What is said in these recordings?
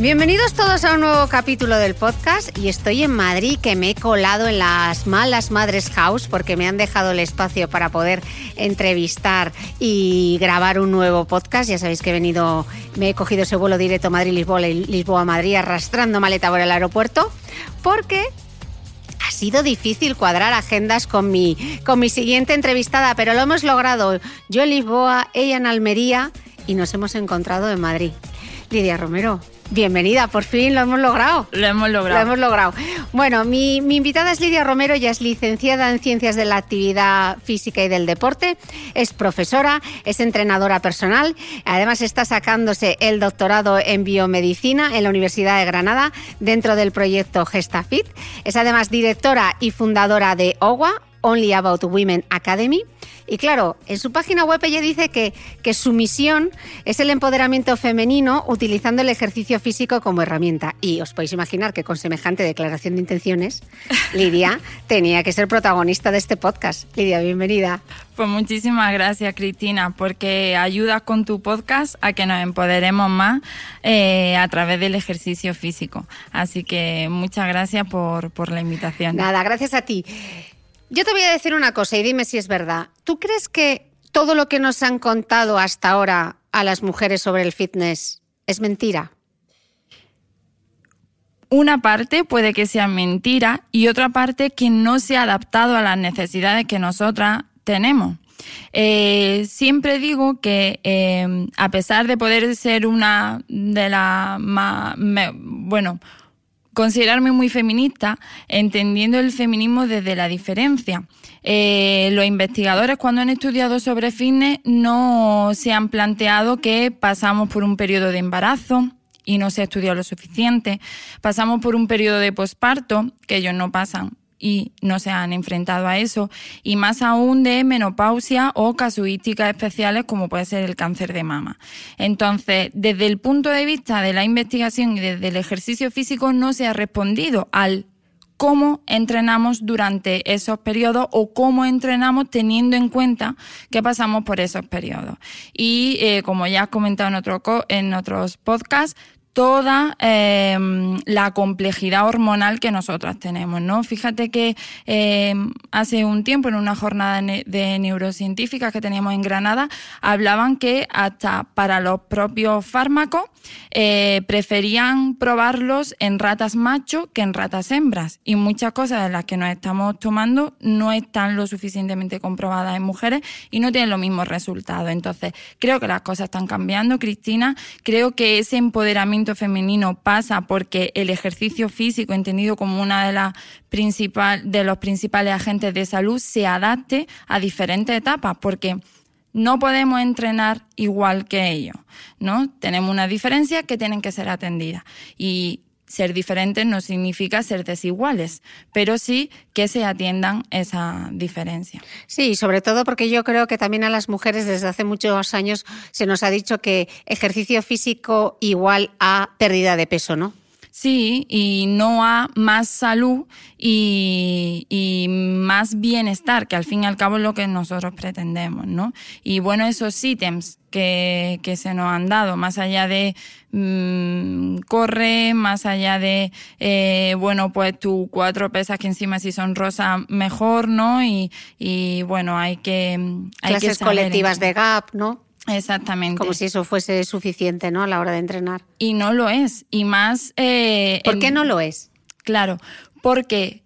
Bienvenidos todos a un nuevo capítulo del podcast y estoy en Madrid que me he colado en las malas Madres House porque me han dejado el espacio para poder entrevistar y grabar un nuevo podcast. Ya sabéis que he venido, me he cogido ese vuelo directo Madrid-Lisboa Lisboa-Madrid arrastrando maleta por el aeropuerto porque ha sido difícil cuadrar agendas con mi, con mi siguiente entrevistada, pero lo hemos logrado. Yo en Lisboa, ella en Almería y nos hemos encontrado en Madrid. Lidia Romero, Bienvenida, por fin lo hemos logrado. Lo hemos logrado. Lo hemos logrado. Bueno, mi, invitada es Lidia Romero, ya es licenciada en Ciencias de la Actividad Física y del Deporte, es profesora, es entrenadora personal, además está sacándose el doctorado en biomedicina en la Universidad de Granada dentro del proyecto GestaFit. Es además directora y fundadora de OWA, Only About Women Academy. Y claro, en su página web ella dice que, que su misión es el empoderamiento femenino utilizando el ejercicio físico como herramienta. Y os podéis imaginar que con semejante declaración de intenciones, Lidia tenía que ser protagonista de este podcast. Lidia, bienvenida. Pues muchísimas gracias, Cristina, porque ayudas con tu podcast a que nos empoderemos más eh, a través del ejercicio físico. Así que muchas gracias por, por la invitación. Nada, gracias a ti. Yo te voy a decir una cosa y dime si es verdad. ¿Tú crees que todo lo que nos han contado hasta ahora a las mujeres sobre el fitness es mentira? Una parte puede que sea mentira y otra parte que no se ha adaptado a las necesidades que nosotras tenemos. Eh, siempre digo que eh, a pesar de poder ser una de las más, bueno, considerarme muy feminista, entendiendo el feminismo desde la diferencia. Eh, los investigadores cuando han estudiado sobre fitness no se han planteado que pasamos por un periodo de embarazo y no se ha estudiado lo suficiente, pasamos por un periodo de posparto que ellos no pasan y no se han enfrentado a eso, y más aún de menopausia o casuísticas especiales como puede ser el cáncer de mama. Entonces, desde el punto de vista de la investigación y desde el ejercicio físico no se ha respondido al cómo entrenamos durante esos periodos o cómo entrenamos teniendo en cuenta que pasamos por esos periodos. Y eh, como ya has comentado en, otro, en otros podcasts, toda em, la complejidad hormonal que nosotras tenemos, ¿no? Fíjate que em, hace un tiempo en una jornada de neurocientíficas que teníamos en Granada hablaban que hasta para los propios fármacos eh, preferían probarlos en ratas macho que en ratas hembras y muchas cosas de las que nos estamos tomando no están lo suficientemente comprobadas en mujeres y no tienen los mismos resultados. Entonces, creo que las cosas están cambiando, Cristina. Creo que ese empoderamiento femenino pasa porque el ejercicio físico, entendido como una de las principal, de los principales agentes de salud, se adapte a diferentes etapas, porque no podemos entrenar igual que ellos, ¿no? Tenemos una diferencia que tienen que ser atendidas. Y ser diferentes no significa ser desiguales, pero sí que se atiendan esa diferencia. Sí, sobre todo porque yo creo que también a las mujeres desde hace muchos años se nos ha dicho que ejercicio físico igual a pérdida de peso, ¿no? Sí, y no a más salud y, y, más bienestar, que al fin y al cabo es lo que nosotros pretendemos, ¿no? Y bueno, esos ítems que, que se nos han dado, más allá de mmm, corre, más allá de, eh, bueno, pues tú cuatro pesas que encima si son rosas, mejor, ¿no? Y, y bueno, hay que... Hay Clases que colectivas de GAP, ¿no? Exactamente. Como si eso fuese suficiente, ¿no? A la hora de entrenar. Y no lo es. Y más. Eh, ¿Por qué no lo es? Claro, porque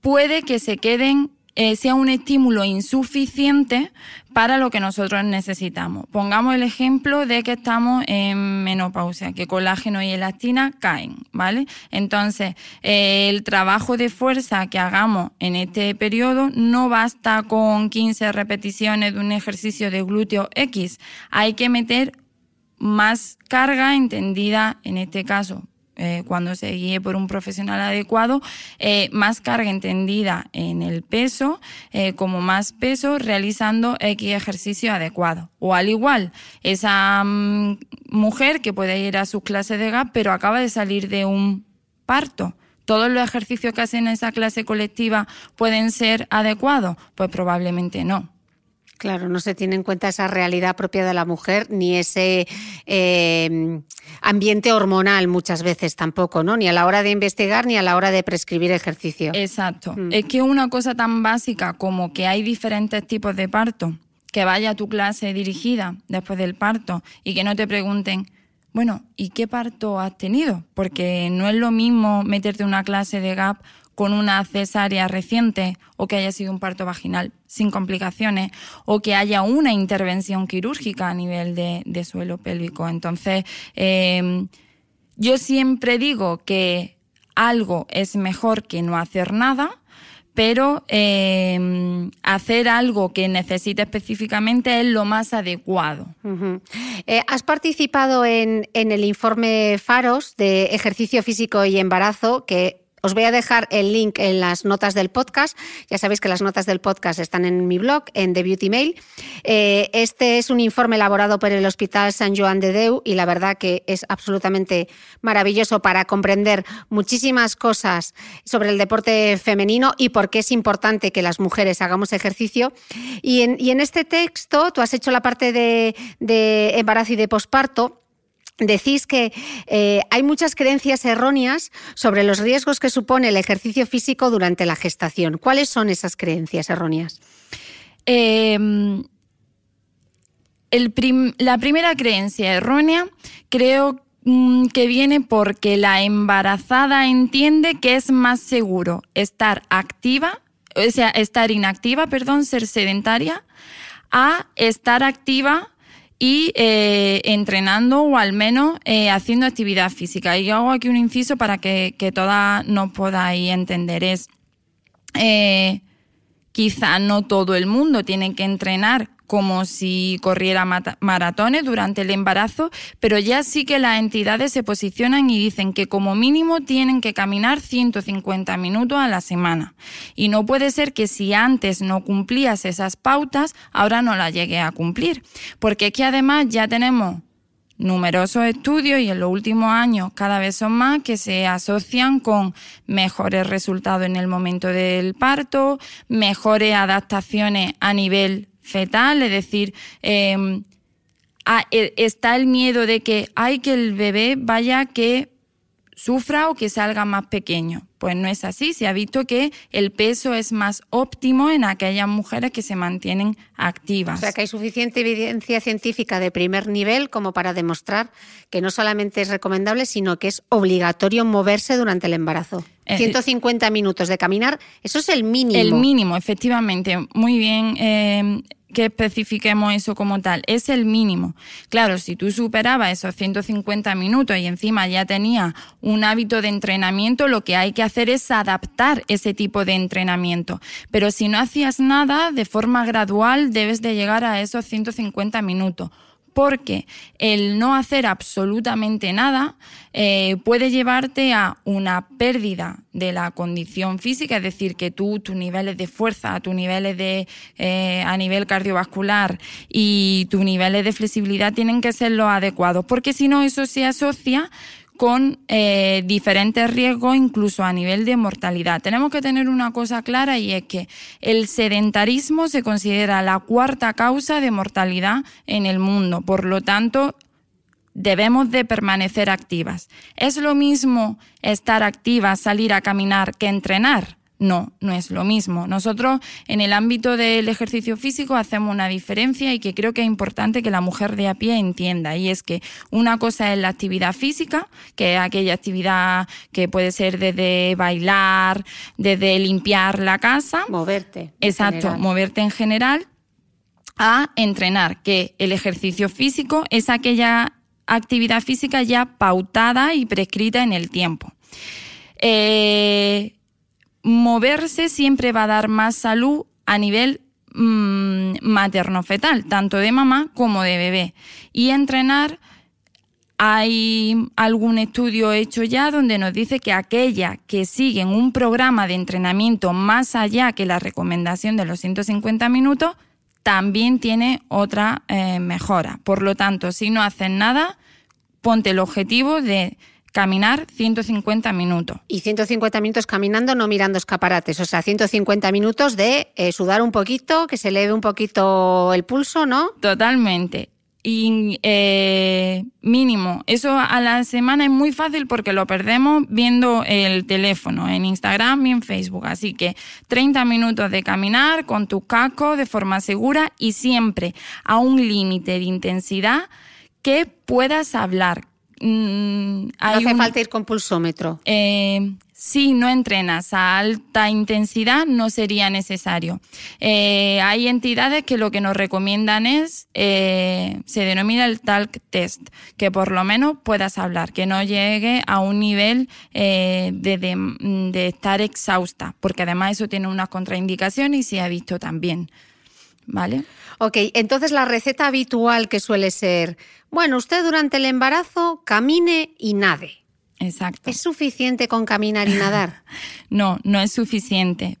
puede que se queden, eh, sea un estímulo insuficiente para lo que nosotros necesitamos. Pongamos el ejemplo de que estamos en menopausia, que colágeno y elastina caen, ¿vale? Entonces, eh, el trabajo de fuerza que hagamos en este periodo no basta con 15 repeticiones de un ejercicio de glúteo X. Hay que meter más carga entendida, en este caso, eh, cuando se guíe por un profesional adecuado, eh, más carga entendida en el peso, eh, como más peso realizando X ejercicio adecuado. O al igual, esa mm, mujer que puede ir a sus clases de GAP, pero acaba de salir de un parto. ¿Todos los ejercicios que hacen en esa clase colectiva pueden ser adecuados? Pues probablemente no. Claro, no se tiene en cuenta esa realidad propia de la mujer, ni ese eh, ambiente hormonal muchas veces tampoco, ¿no? Ni a la hora de investigar ni a la hora de prescribir ejercicio. Exacto. Mm. Es que una cosa tan básica como que hay diferentes tipos de parto, que vaya a tu clase dirigida después del parto y que no te pregunten, bueno, ¿y qué parto has tenido? Porque no es lo mismo meterte en una clase de GAP con una cesárea reciente o que haya sido un parto vaginal sin complicaciones o que haya una intervención quirúrgica a nivel de, suelo pélvico. Entonces, eh, yo siempre digo que algo es mejor que no hacer nada, pero eh, hacer algo que necesite específicamente es lo más adecuado. Eh, has participado en, en el informe Faros de ejercicio físico y embarazo que os voy a dejar el link en las notas del podcast. Ya sabéis que las notas del podcast están en mi blog, en The Beauty Mail. Eh, este es un informe elaborado por el Hospital San Joan de Deu y la verdad que es absolutamente maravilloso para comprender muchísimas cosas sobre el deporte femenino y por qué es importante que las mujeres hagamos ejercicio. Y en, este texto, tú has hecho la parte de, de embarazo y de posparto. Decís que eh, hay muchas creencias erróneas sobre los riesgos que supone el ejercicio físico durante la gestación. ¿Cuáles son esas creencias erróneas? Prim- la primera creencia errónea creo mm, que viene porque la embarazada entiende que es más seguro estar activa, o sea, estar inactiva, perdón, ser sedentaria, a estar activa y eh, entrenando o al menos eh, haciendo actividad física. Y yo hago aquí un inciso para que, que todas nos podáis entender. Es eh, quizá no todo el mundo tiene que entrenar como si corriera maratones durante el embarazo, pero ya sí que las entidades se posicionan y dicen que como mínimo tienen que caminar 150 minutos a la semana. Y no puede ser que si antes no cumplías esas pautas, ahora no las llegues a cumplir. Porque es que además ya tenemos numerosos estudios y en los últimos años cada vez son más que se asocian con mejores resultados en el momento del parto, mejores adaptaciones a nivel fetal, es decir, eh, e, está el miedo de que hay que el bebé vaya que sufra o que salga más pequeño. Pues no es así. Se ha visto que el peso es más óptimo en aquellas mujeres que se mantienen activas. O sea que hay suficiente evidencia científica de primer nivel como para demostrar que no solamente es recomendable, sino que es obligatorio moverse durante el embarazo. 150 eh, minutos de caminar, eso es el mínimo. El mínimo, efectivamente. Muy bien. Eh, que especifiquemos eso como tal, es el mínimo. Claro, si tú superabas esos 150 minutos y encima ya tenías un hábito de entrenamiento, lo que hay que hacer es adaptar ese tipo de entrenamiento. Pero si no hacías nada, de forma gradual debes de llegar a esos 150 minutos porque el no hacer absolutamente nada eh, puede llevarte a una pérdida de la condición física, es decir, que tú, tus niveles de fuerza, tus niveles de, eh, a nivel cardiovascular y tus niveles de flexibilidad tienen que ser los adecuados, porque si no, eso se asocia con eh, diferentes riesgos, incluso a nivel de mortalidad. Tenemos que tener una cosa clara y es que el sedentarismo se considera la cuarta causa de mortalidad en el mundo. Por lo tanto, debemos de permanecer activas. Es lo mismo estar activas, salir a caminar, que entrenar. No, no es lo mismo. Nosotros en el ámbito del ejercicio físico hacemos una diferencia y que creo que es importante que la mujer de a pie entienda. Y es que una cosa es la actividad física, que es aquella actividad que puede ser desde bailar, desde limpiar la casa. Moverte. Exacto, moverte en general a entrenar, que el ejercicio físico es aquella actividad física ya pautada y prescrita en el tiempo. Eh, moverse siempre va a dar más salud a nivel mm, materno-fetal, tanto de mamá como de bebé. Y entrenar, hay algún estudio hecho ya donde nos dice que aquellas que siguen un programa de entrenamiento más allá que la recomendación de los 150 minutos, también tiene otra eh, mejora. Por lo tanto, si no hacen nada, ponte el objetivo de caminar 150 minutos. Y 150 minutos caminando, no mirando escaparates. O sea, 150 minutos de eh, sudar un poquito, que se eleve un poquito el pulso, ¿no? Totalmente. Y eh, mínimo. Eso a la semana es muy fácil porque lo perdemos viendo el teléfono en Instagram y en Facebook. Así que 30 minutos de caminar con tu casco de forma segura y siempre a un límite de intensidad que puedas hablar, Mm, no hace falta ir con pulsómetro. Eh, si no entrenas a alta intensidad, no sería necesario. Eh, hay entidades que lo que nos recomiendan es, eh, se denomina el talk test, que por lo menos puedas hablar, que no llegue a un nivel de, de, estar exhausta, porque además eso tiene unas contraindicaciones y se ha visto también. ¿Vale? Ok, entonces la receta habitual que suele ser, bueno, usted durante el embarazo camine y nade. Exacto. ¿Es suficiente con caminar y nadar? no, no es suficiente.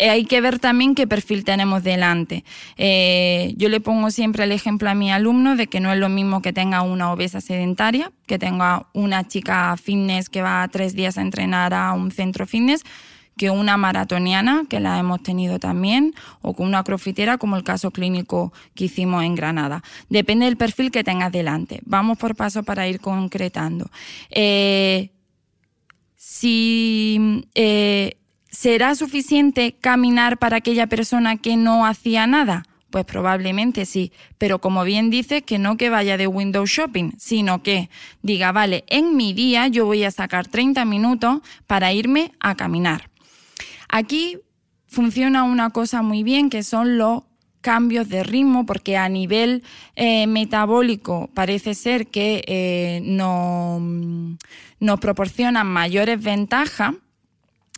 Eh, hay que ver también qué perfil tenemos delante. Eh, yo le pongo siempre el ejemplo a mi alumno de que no es lo mismo que tenga una obesa sedentaria, que tenga una chica fitness que va tres días a entrenar a un centro fitness, que una maratoniana, que la hemos tenido también, o con una crofitera, como el caso clínico que hicimos en Granada. Depende del perfil que tengas delante. Vamos por paso para ir concretando. Eh, si eh, será suficiente caminar para aquella persona que no hacía nada. Pues probablemente sí, pero como bien dice, que no que vaya de window shopping, sino que diga, vale, en mi día yo voy a sacar 30 minutos para irme a caminar. Aquí funciona una cosa muy bien que son los cambios de ritmo, porque a nivel eh, metabólico parece ser que eh, nos proporcionan mayores ventajas.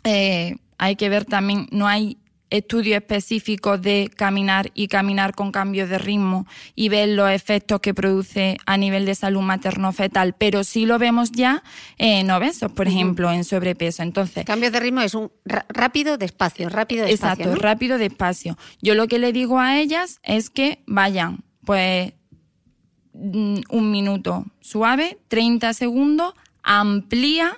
Eh, hay que ver también, no hay estudios específicos de caminar y caminar con cambios de ritmo y ver los efectos que produce a nivel de salud materno-fetal, pero sí lo vemos ya en obesos, por ejemplo, en sobrepeso. Entonces, cambios de ritmo es un rápido, despacio, rápido, despacio. Exacto, rápido, despacio. Yo lo que le digo a ellas es que vayan, pues, mm, un minuto suave, 30 segundos, amplía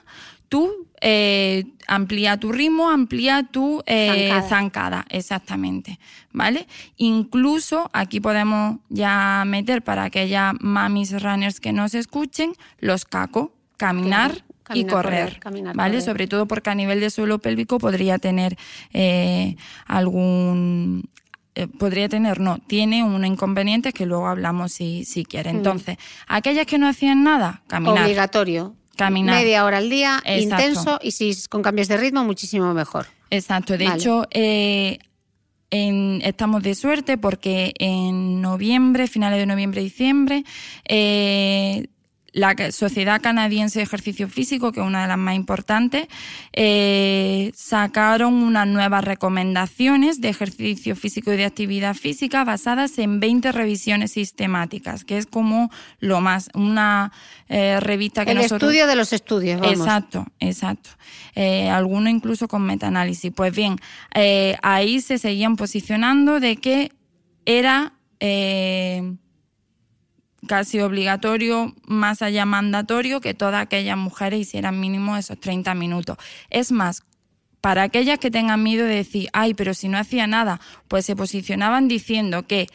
tú eh, amplía tu ritmo, amplía tu eh, Zancada. zancada, exactamente, ¿vale? Incluso aquí podemos ya meter para aquellas mamis runners que nos escuchen los cacos, caminar Claro, y correr, correr, caminar, ¿vale? correr. Sobre todo porque a nivel de suelo pélvico podría tener eh, algún podría tener, no, tiene un inconveniente que luego hablamos si, si quiere. Entonces, aquellas que no hacían nada, caminar. Obligatorio. Caminar. Media hora al día, Exacto. intenso y si es con cambios de ritmo, muchísimo mejor. Exacto, de Vale. hecho, eh, en- estamos de suerte porque en noviembre, finales de noviembre, diciembre, eh, la Sociedad Canadiense de Ejercicio Físico, que es una de las más importantes, eh, sacaron unas nuevas recomendaciones de ejercicio físico y de actividad física basadas en 20 revisiones sistemáticas, que es como lo más, una eh, revista que El nosotros... estudio de los estudios, vamos. Exacto, exacto. Eh, algunos incluso con metaanálisis. Pues bien, eh, ahí se seguían posicionando de que era eh, casi obligatorio, más allá mandatorio, que todas aquellas mujeres hicieran mínimo esos 30 minutos. Es más, para aquellas que tengan miedo de decir, ay, pero si no hacía nada, pues se posicionaban diciendo que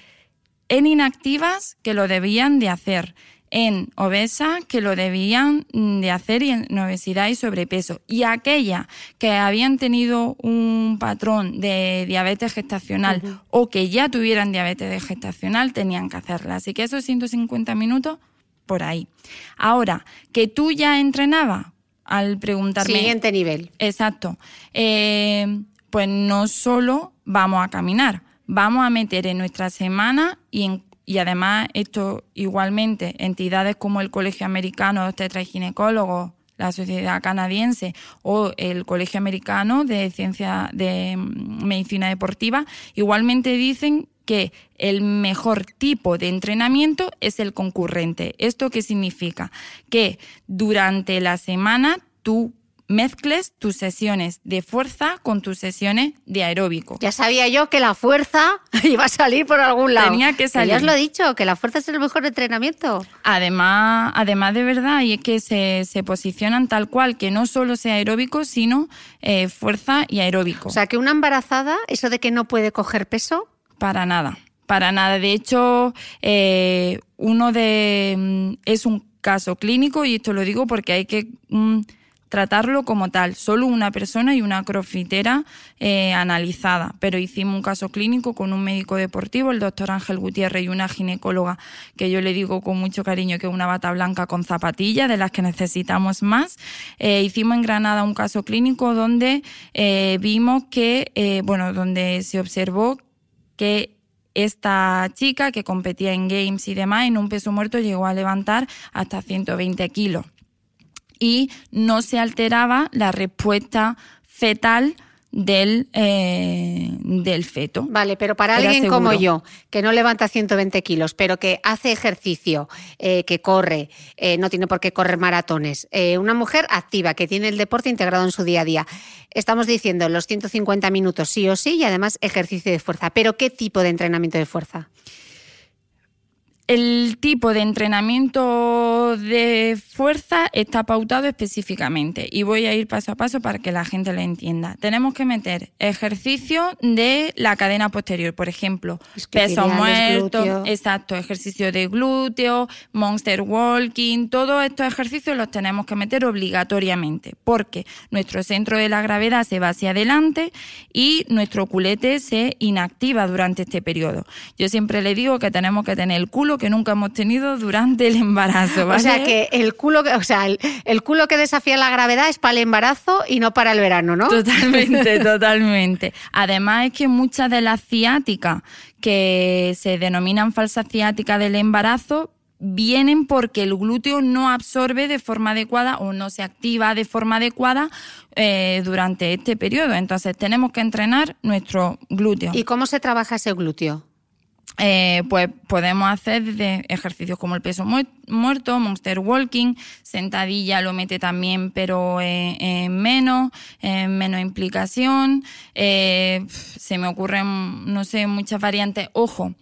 en inactivas que lo debían de hacer, en obesas que lo debían de hacer y en obesidad y sobrepeso. Y aquellas que habían tenido un patrón de diabetes gestacional o que ya tuvieran diabetes gestacional tenían que hacerla. Así que esos 150 minutos por ahí. Ahora, que tú ya entrenabas al preguntarme... Siguiente nivel. Exacto. Eh, pues no solo vamos a caminar, vamos a meter en nuestra semana y, en- y además esto igualmente entidades como el Colegio Americano de Obstetras y Ginecólogos, la Sociedad Canadiense o el Colegio Americano de Ciencia de mm, Medicina Deportiva igualmente dicen que el mejor tipo de entrenamiento es el concurrente. ¿Esto qué significa? Que durante la semana tú mezcles tus sesiones de fuerza con tus sesiones de aeróbico. Ya sabía yo que la fuerza iba a salir por algún lado. Tenía que salir. Ya os lo he dicho, que la fuerza es el mejor entrenamiento. Además, además de verdad, y es que se, se posicionan tal cual, que no solo sea aeróbico, sino eh, fuerza y aeróbico. O sea, que una embarazada, eso de que no puede coger peso, Para nada, para nada. De hecho, eh, uno de mm, es un caso clínico y esto lo digo porque hay que mm, tratarlo como tal. Solo una persona y una crofitera eh, analizada, pero hicimos un caso clínico con un médico deportivo, el doctor Ángel Gutiérrez y una ginecóloga que yo le digo con mucho cariño que es una bata blanca con zapatillas de las que necesitamos más. Eh, hicimos en Granada un caso clínico donde eh, vimos que, eh, bueno, donde se observó que esta chica que competía en games y demás en un peso muerto llegó a levantar hasta 120 kilos y no se alteraba la respuesta fetal del, eh, del feto. Vale, pero para Era alguien como yo, que no levanta 120 kilos, pero que hace ejercicio, eh, que corre, eh, no tiene por qué correr maratones, eh, una mujer activa, que tiene el deporte integrado en su día a día, estamos diciendo los 150 minutos sí o sí y además ejercicio de fuerza. Pero ¿qué tipo de entrenamiento de fuerza? El tipo de entrenamiento de fuerza está pautado específicamente y voy a ir paso a paso para que la gente lo entienda. Tenemos que meter ejercicio de la cadena posterior, por ejemplo, peso Isquiotibiales, muerto, glúteo. exacto, ejercicio de glúteo, monster walking, todos estos ejercicios los tenemos que meter obligatoriamente porque nuestro centro de la gravedad se va hacia adelante y nuestro culete se inactiva durante este periodo. Yo siempre le digo que tenemos que tener el culo que nunca hemos tenido durante el embarazo, ¿vale? O sea que el culo, que- o sea, el, el culo que desafía la gravedad es para el embarazo y no para el verano, ¿no? Totalmente, totalmente. Además es que muchas de las ciáticas que se denominan falsas ciáticas del embarazo vienen porque el glúteo no absorbe de forma adecuada o no se activa de forma adecuada eh, durante este periodo. Entonces tenemos que entrenar nuestro glúteo. ¿Y cómo se trabaja ese glúteo? Eh, pues podemos hacer desde ejercicios como el peso mu- muerto, monster walking, sentadilla lo mete también, pero en, en menos, en menos implicación. Eh, se me ocurren, no sé, muchas variantes. Ojo,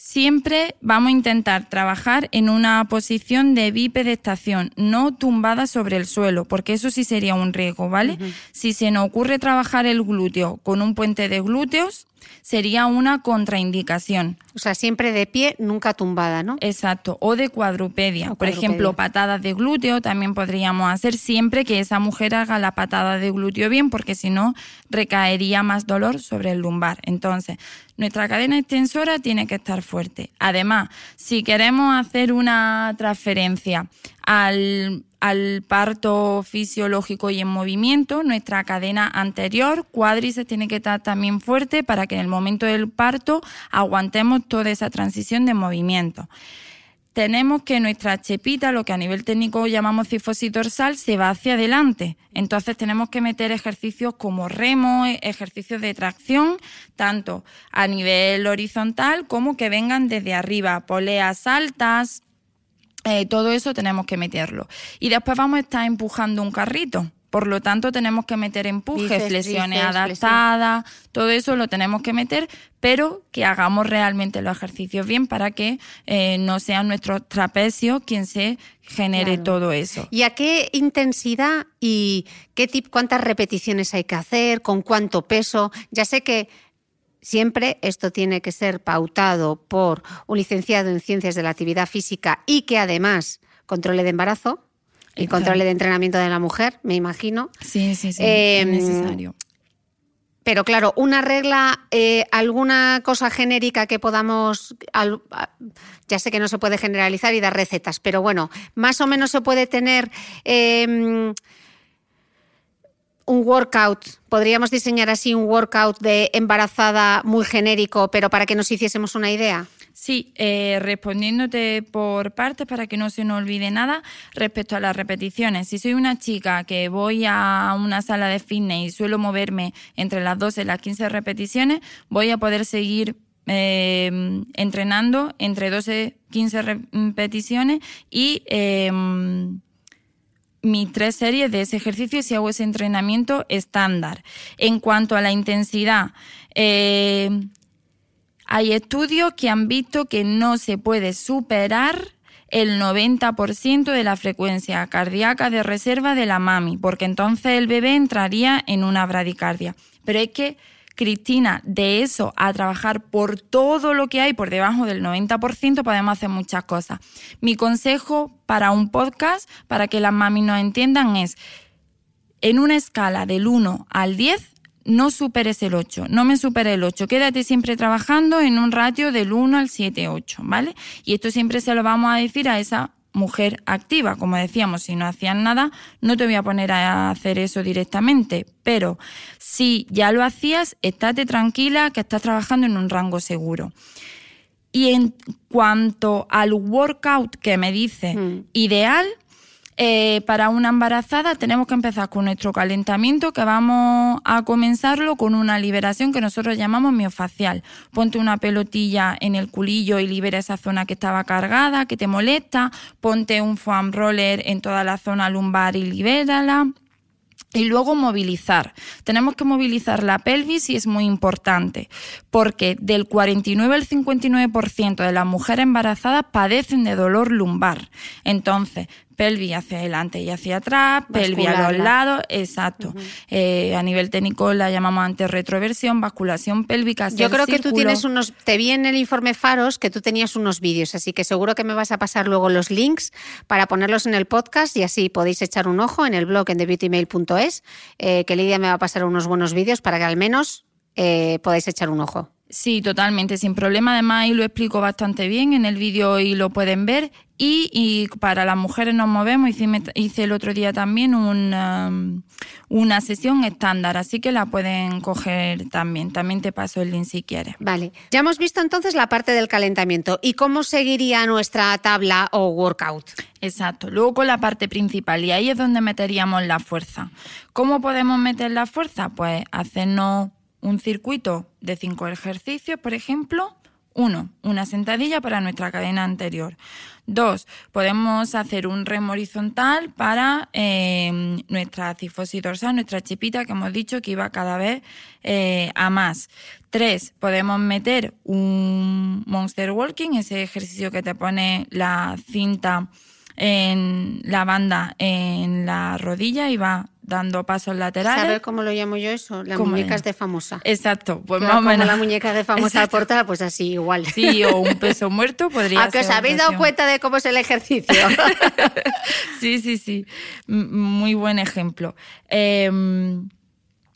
Siempre vamos a intentar trabajar en una posición de bipedestación, no tumbada sobre el suelo, porque eso sí sería un riesgo, ¿vale? Si se nos ocurre trabajar el glúteo con un puente de glúteos, sería una contraindicación. O sea, siempre de pie, nunca tumbada, ¿no? Exacto, o de cuadrupedia. Por ejemplo, patadas de glúteo también podríamos hacer siempre que esa mujer haga la patada de glúteo bien, porque si no, recaería más dolor sobre el lumbar. Entonces, nuestra cadena extensora tiene que estar fuerte. Además, si queremos hacer una transferencia al, parto fisiológico y en movimiento, nuestra cadena anterior, cuádriceps, tiene que estar también fuerte para que en el momento del parto aguantemos toda esa transición de movimiento tenemos que nuestra chepita, lo que a nivel técnico llamamos cifosis dorsal, se va hacia adelante. Entonces tenemos que meter ejercicios como remo, ejercicios de tracción, tanto a nivel horizontal como que vengan desde arriba, poleas altas, eh, todo eso tenemos que meterlo. Y después vamos a estar empujando un carrito. Por lo tanto, tenemos que meter empujes, flexiones adaptadas, todo eso lo tenemos que meter, pero que hagamos realmente los ejercicios bien para que eh, no sean nuestros trapecios quien se genere todo eso. ¿Y a qué intensidad y qué tip, cuántas repeticiones hay que hacer, con cuánto peso? Ya sé que siempre esto tiene que ser pautado por un licenciado en ciencias de la actividad física y que además controle de embarazo y control de entrenamiento de la mujer, me imagino. Sí, sí, sí, es em, necesario. Pero claro, una regla, eh, alguna cosa genérica que podamos, ya sé que no se puede generalizar y dar recetas, pero bueno, más o menos se puede tener em, un workout, podríamos diseñar así un workout de embarazada muy genérico, pero para que nos hiciésemos una idea. Sí, eh, respondiéndote por partes para que no se nos olvide nada respecto a las repeticiones. Si soy una chica que voy a una sala de fitness y suelo moverme entre las 12 y las 15 repeticiones, voy a poder seguir eh, entrenando entre 12 y 15 repeticiones y eh, mis tres series de ese ejercicio si hago ese entrenamiento estándar. En cuanto a la intensidad, hay estudios que han visto que no se puede superar el 90% de la frecuencia cardíaca de reserva de la mami, porque entonces el bebé entraría en una bradicardia. Pero es que, Cristina, de eso a trabajar por todo lo que hay por debajo del 90% podemos hacer muchas cosas. Mi consejo para un podcast, para que las mamis nos entiendan, es en una escala del 1 al 10, no superes el 8, no me supere el 8, quédate siempre trabajando en un ratio del 1 al 7, 8, ¿vale? Y esto siempre se lo vamos a decir a esa mujer activa, como decíamos, si no hacían nada, no te voy a poner a hacer eso directamente, pero si ya lo hacías, estate tranquila que estás trabajando en un rango seguro. Y en cuanto al workout que me dice mm. ideal, eh, para una embarazada tenemos que empezar con nuestro calentamiento, que vamos a comenzarlo con una liberación que nosotros llamamos miofacial. Ponte una pelotilla en el culillo y libera esa zona que estaba cargada, que te molesta. Ponte un foam roller en toda la zona lumbar y libérala. Y luego movilizar. Tenemos que movilizar la pelvis y es muy importante porque del 49 al 59% de las mujeres embarazadas padecen de dolor lumbar. Entonces, pelvis hacia adelante y hacia atrás, pelvis a los lados, exacto. Eh, a nivel técnico la llamamos antes retroversión, basculación pélvica. Yo creo que tú tienes unos, te vi en el informe Faros que tú tenías unos vídeos, así que seguro que me vas a pasar luego los links para ponerlos en el podcast y así podéis echar un ojo en el blog en thebeautymail.es, eh, que Lidia me va a pasar unos buenos vídeos para que al menos eh, podáis echar un ojo. Sí, totalmente, sin problema. Además, ahí lo explico bastante bien en el vídeo y lo pueden ver. Y, para las mujeres nos movemos, hice, hice el otro día también um, una sesión estándar, así que la pueden coger también. También te paso el link si quieres. Vale, ya hemos visto entonces la parte del calentamiento. ¿Y cómo seguiría nuestra tabla o workout? Exacto, luego con la parte principal y ahí es donde meteríamos la fuerza. ¿Cómo podemos meter la fuerza? Pues hacernos un circuito de cinco ejercicios, por ejemplo, Uno, una sentadilla para nuestra cadena anterior. Dos, podemos hacer un remo horizontal para eh, nuestra cifosis dorsal, nuestra chipita que hemos dicho que iba cada vez eh, a más. Tres, podemos meter un monster walking, ese ejercicio que te pone la cinta en la banda en la rodilla y va dando pasos laterales. ¿Sabes cómo lo llamo yo eso? Las muñecas de famosa. Exacto, pues más o menos. la muñeca de famosa al portal, pues así igual. Sí, o un peso muerto podría Aunque os habéis dado cuenta de cómo es el ejercicio. sí, sí, sí. Muy buen ejemplo. Eh,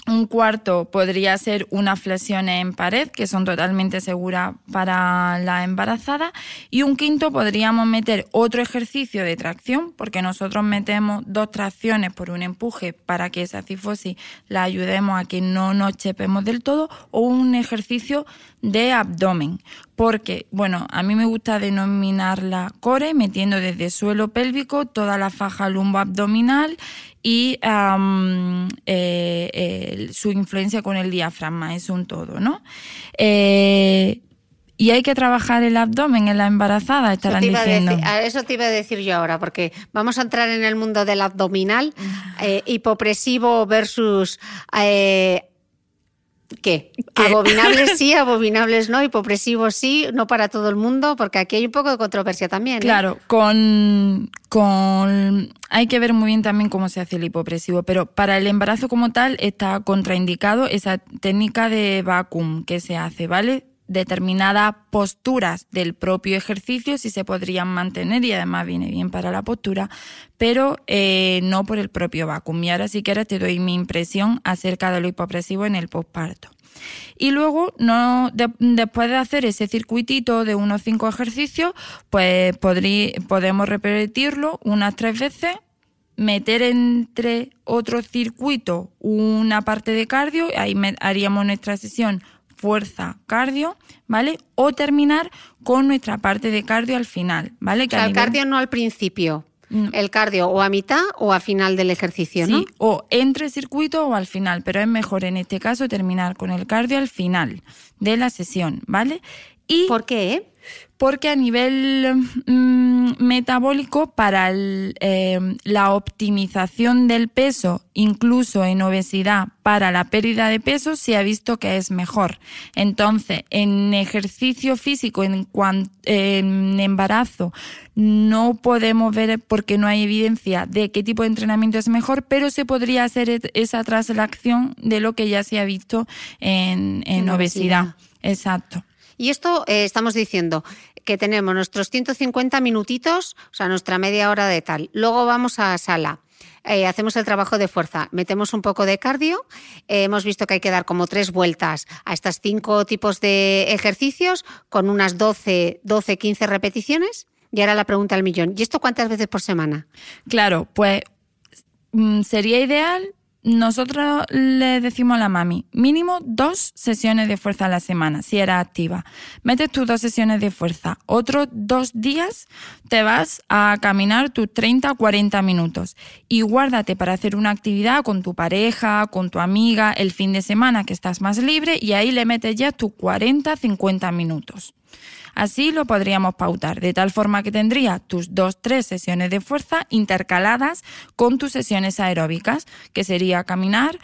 un cuarto podría ser una flexión en pared, que son totalmente seguras para la embarazada. Y un quinto podríamos meter otro ejercicio de tracción, porque nosotros metemos dos tracciones por un empuje para que esa cifosis la ayudemos a que no nos chepemos del todo, o un ejercicio de abdomen. Porque, bueno, a mí me gusta denominar la core, metiendo desde suelo pélvico toda la faja lumbo-abdominal y eh, su influencia con el diafragma, es un todo, ¿no? Eh, y hay que trabajar el abdomen en la embarazada, estarán diciendo. eso te iba a decir yo ahora, porque vamos a entrar en el mundo del abdominal, eh, hipopresivo versus ¿Qué? Abominables sí, abominables no, hipopresivos sí, no para todo el mundo, porque aquí hay un poco de controversia también. ¿eh? Claro, con, con. Hay que ver muy bien también cómo se hace el hipopresivo, pero para el embarazo como tal está contraindicado esa técnica de vacuum que se hace, ¿vale? Determinadas posturas del propio ejercicio si se podrían mantener y además viene bien para la postura, pero eh, no por el propio vacuum. Y ahora si quieres te doy mi impresión acerca de lo hipopresivo en el posparto. Y luego, no, después de hacer ese circuitito de unos cinco ejercicios, pues podemos repetirlo unas tres veces meter entre otro circuito una parte de cardio, ahí haríamos nuestra sesión fuerza cardio, ¿vale? O terminar con nuestra parte de cardio al final, ¿vale? Que el cardio no al principio. El cardio o a mitad o a final del ejercicio, ¿no? Sí, o entre circuito o al final, pero es mejor en este caso terminar con el cardio al final de la sesión, ¿vale? Y ¿Por qué? Porque a nivel mm, metabólico, para em, la optimización del peso, incluso en obesidad, para la pérdida de peso, se ha visto que es mejor. Entonces, en ejercicio físico, en, en embarazo, no podemos ver porque no hay evidencia de qué tipo de entrenamiento es mejor, pero se podría hacer esa traslación de lo que ya se ha visto en, obesidad. Exacto. Y esto eh, estamos diciendo que tenemos nuestros 150 minutitos, o sea, nuestra media hora de tal. Luego vamos a sala. Eh, hacemos el trabajo de fuerza, metemos un poco de cardio, eh, hemos visto que hay que dar como tres vueltas a estos cinco tipos de ejercicios con unas 12, 12, 15 repeticiones. Y ahora la pregunta al millón, ¿y esto cuántas veces por semana? Claro, pues mm, sería ideal nosotros le decimos a la mami, mínimo dos sesiones de fuerza a la semana, si era activa. Metes tus dos sesiones de fuerza. Otros dos días te vas a caminar tus 30 o 40 minutos. Y guárdate para hacer una actividad con tu pareja, con tu amiga, el fin de semana que estás más libre y ahí le metes ya tus 40, 50 minutos. Así lo podríamos pautar, de tal forma que tendría tus dos, tres sesiones de fuerza intercaladas con tus sesiones aeróbicas, que sería caminar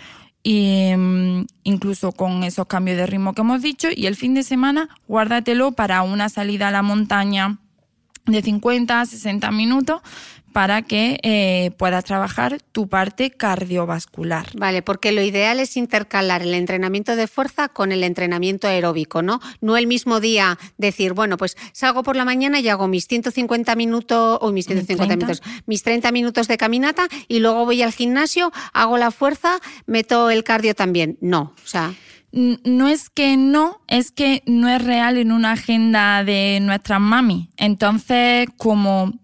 mm, incluso con esos cambios de ritmo que hemos dicho y el fin de semana guárdatelo para una salida a la montaña de 50 a 60 minutos para que eh, puedas trabajar tu parte cardiovascular. Vale, porque lo ideal es intercalar el entrenamiento de fuerza con el entrenamiento aeróbico, ¿no? No el mismo día decir, bueno, pues salgo por la mañana y hago mis 150 minutos, o mis 150 minutos, mis 30 minutos de caminata y luego voy al gimnasio, hago la fuerza, meto el cardio también. No, o sea no es que no, es que no es real en una agenda de nuestras mami. Entonces, como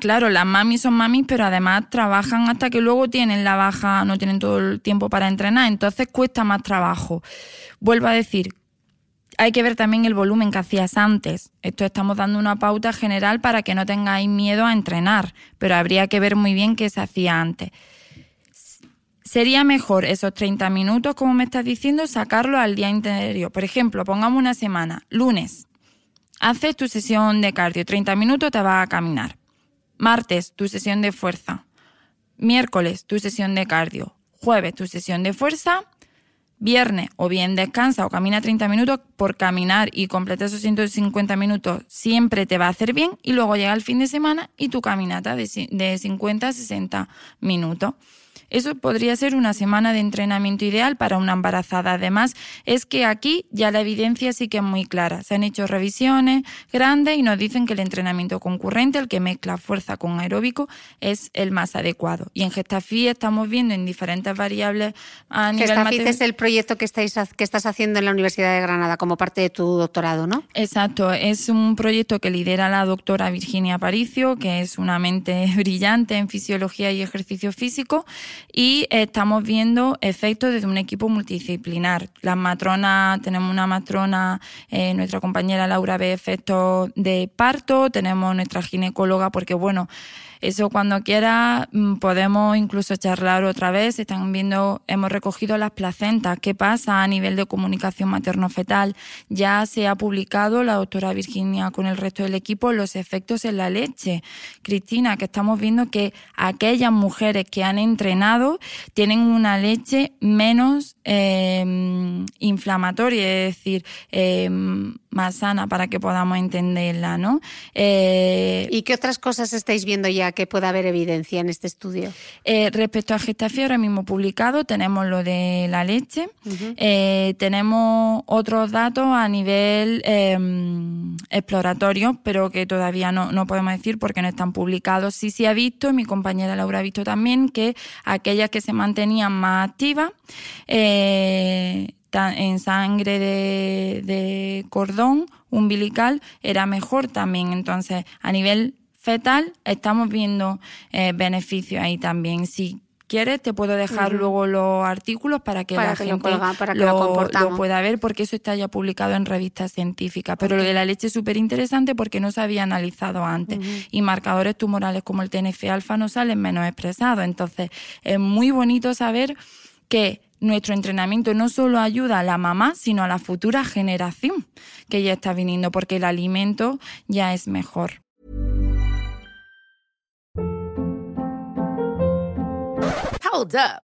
claro, las mamis son mamis, pero además trabajan hasta que luego tienen la baja, no tienen todo el tiempo para entrenar, entonces cuesta más trabajo. Vuelvo a decir, hay que ver también el volumen que hacías antes. Esto estamos dando una pauta general para que no tengáis miedo a entrenar, pero habría que ver muy bien qué se hacía antes. Sería mejor esos 30 minutos, como me estás diciendo, sacarlo al día interior. Por ejemplo, pongamos una semana, lunes, haces tu sesión de cardio, 30 minutos te vas a caminar. Martes, tu sesión de fuerza. Miércoles, tu sesión de cardio. Jueves, tu sesión de fuerza. Viernes, o bien descansa o camina 30 minutos. Por caminar y completar esos 150 minutos siempre te va a hacer bien. Y luego llega el fin de semana y tu caminata de, de 50 a 60 minutos. Eso podría ser una semana de entrenamiento ideal para una embarazada. Además, es que aquí ya la evidencia sí que es muy clara. Se han hecho revisiones grandes y nos dicen que el entrenamiento concurrente, el que mezcla fuerza con aeróbico, es el más adecuado. Y en Gestafi estamos viendo en diferentes variables a nivel Gestafi es el proyecto que, estáis, que estás haciendo en la Universidad de Granada como parte de tu doctorado, ¿no? Exacto. Es un proyecto que lidera la doctora Virginia Aparicio, que es una mente brillante en fisiología y ejercicio físico y estamos viendo efectos desde un equipo multidisciplinar. Las matronas, tenemos una matrona, eh, nuestra compañera Laura ve efectos de parto, tenemos nuestra ginecóloga, porque bueno, eso cuando quiera mm, podemos incluso charlar otra vez. Están viendo, hemos recogido las placentas. ¿Qué pasa a nivel de comunicación materno-fetal? Ya se ha publicado la doctora Virginia con el resto del equipo los efectos en la leche. Cristina, que estamos viendo que aquellas mujeres que han entrenado tienen una leche menos eh, inflamatoria, es decir, eh, más sana para que podamos entenderla, ¿no? Eh, ¿Y qué otras cosas estáis viendo ya que pueda haber evidencia en este estudio? Eh, respecto a Gestafe, ahora mismo publicado, tenemos lo de la leche, eh, tenemos otros datos a nivel em, exploratorio, pero que todavía no, no podemos decir porque no están publicados. Sí se ha visto, mi compañera Laura ha visto también, que aquellas que se mantenían más activas, en sangre de, cordón umbilical era mejor también. Entonces, a nivel fetal estamos viendo eh, beneficios ahí también. Si quieres, te puedo dejar luego los artículos para que la gente lo, pueda ver, porque eso está ya publicado en revistas científicas. Pero lo de la leche es súper interesante porque no se había analizado antes. Y marcadores tumorales como el TNF-alfa no salen menos expresados. Entonces, es muy bonito saber que nuestro entrenamiento no solo ayuda a la mamá, sino a la futura generación que ya está viniendo, porque el alimento ya es mejor. Hold up.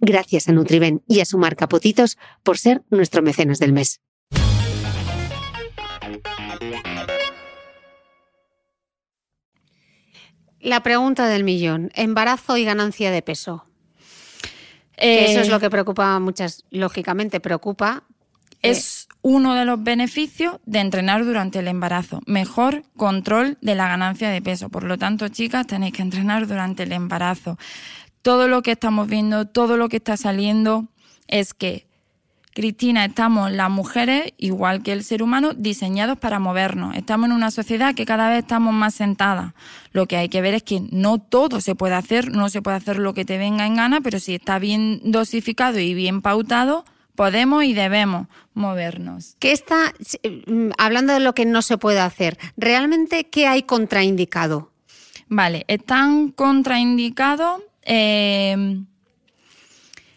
Gracias a Nutriben y a su marca Potitos por ser nuestro mecenas del mes. La pregunta del millón, embarazo y ganancia de peso. eso es lo que preocupa a muchas, lógicamente preocupa Es uno de los beneficios de entrenar durante el embarazo. Mejor control de la ganancia de peso. Por lo tanto, chicas, tenéis que entrenar durante el embarazo. Todo lo que estamos viendo, todo lo que está saliendo es que Cristina, estamos las mujeres, igual que el ser humano, diseñados para movernos. Estamos en una sociedad que cada vez estamos más sentadas. Lo que hay que ver es que no todo se puede hacer, no se puede hacer lo que te venga en gana, pero si está bien dosificado y bien pautado, podemos y debemos movernos. ¿Qué está, mm, hablando de lo que no se puede hacer, realmente qué hay contraindicado? Vale, están contraindicados. Eh,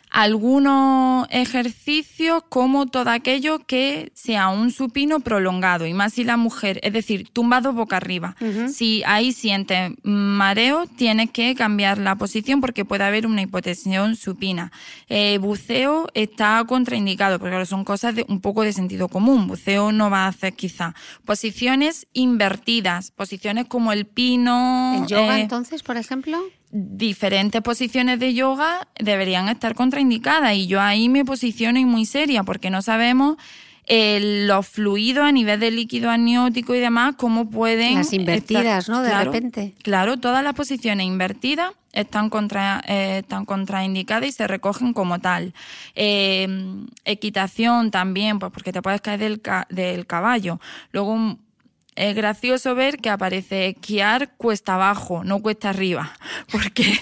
algunos ejercicios como todo aquello que sea un supino prolongado y más si la mujer, es decir, tumbado boca arriba. Si ahí sientes mareo, tienes que cambiar la posición porque puede haber una hipotensión supina. Eh, buceo está contraindicado porque son cosas de un poco de sentido común. Buceo no va a hacer quizá. Posiciones invertidas, posiciones como el pino. ¿El yoga eh, entonces, por ejemplo? Diferentes posiciones de yoga deberían estar contraindicadas y yo ahí me posiciono y muy seria porque no sabemos eh, los fluidos a nivel de líquido amniótico y demás, cómo pueden... Las invertidas, ¿no? De repente. Claro, todas las posiciones invertidas están, contra, eh, están contraindicadas y se recogen como tal. Eh, equitación también, pues porque te puedes caer del, del caballo. Luego es gracioso ver que aparece esquiar cuesta abajo, no cuesta arriba. ¿Por qué?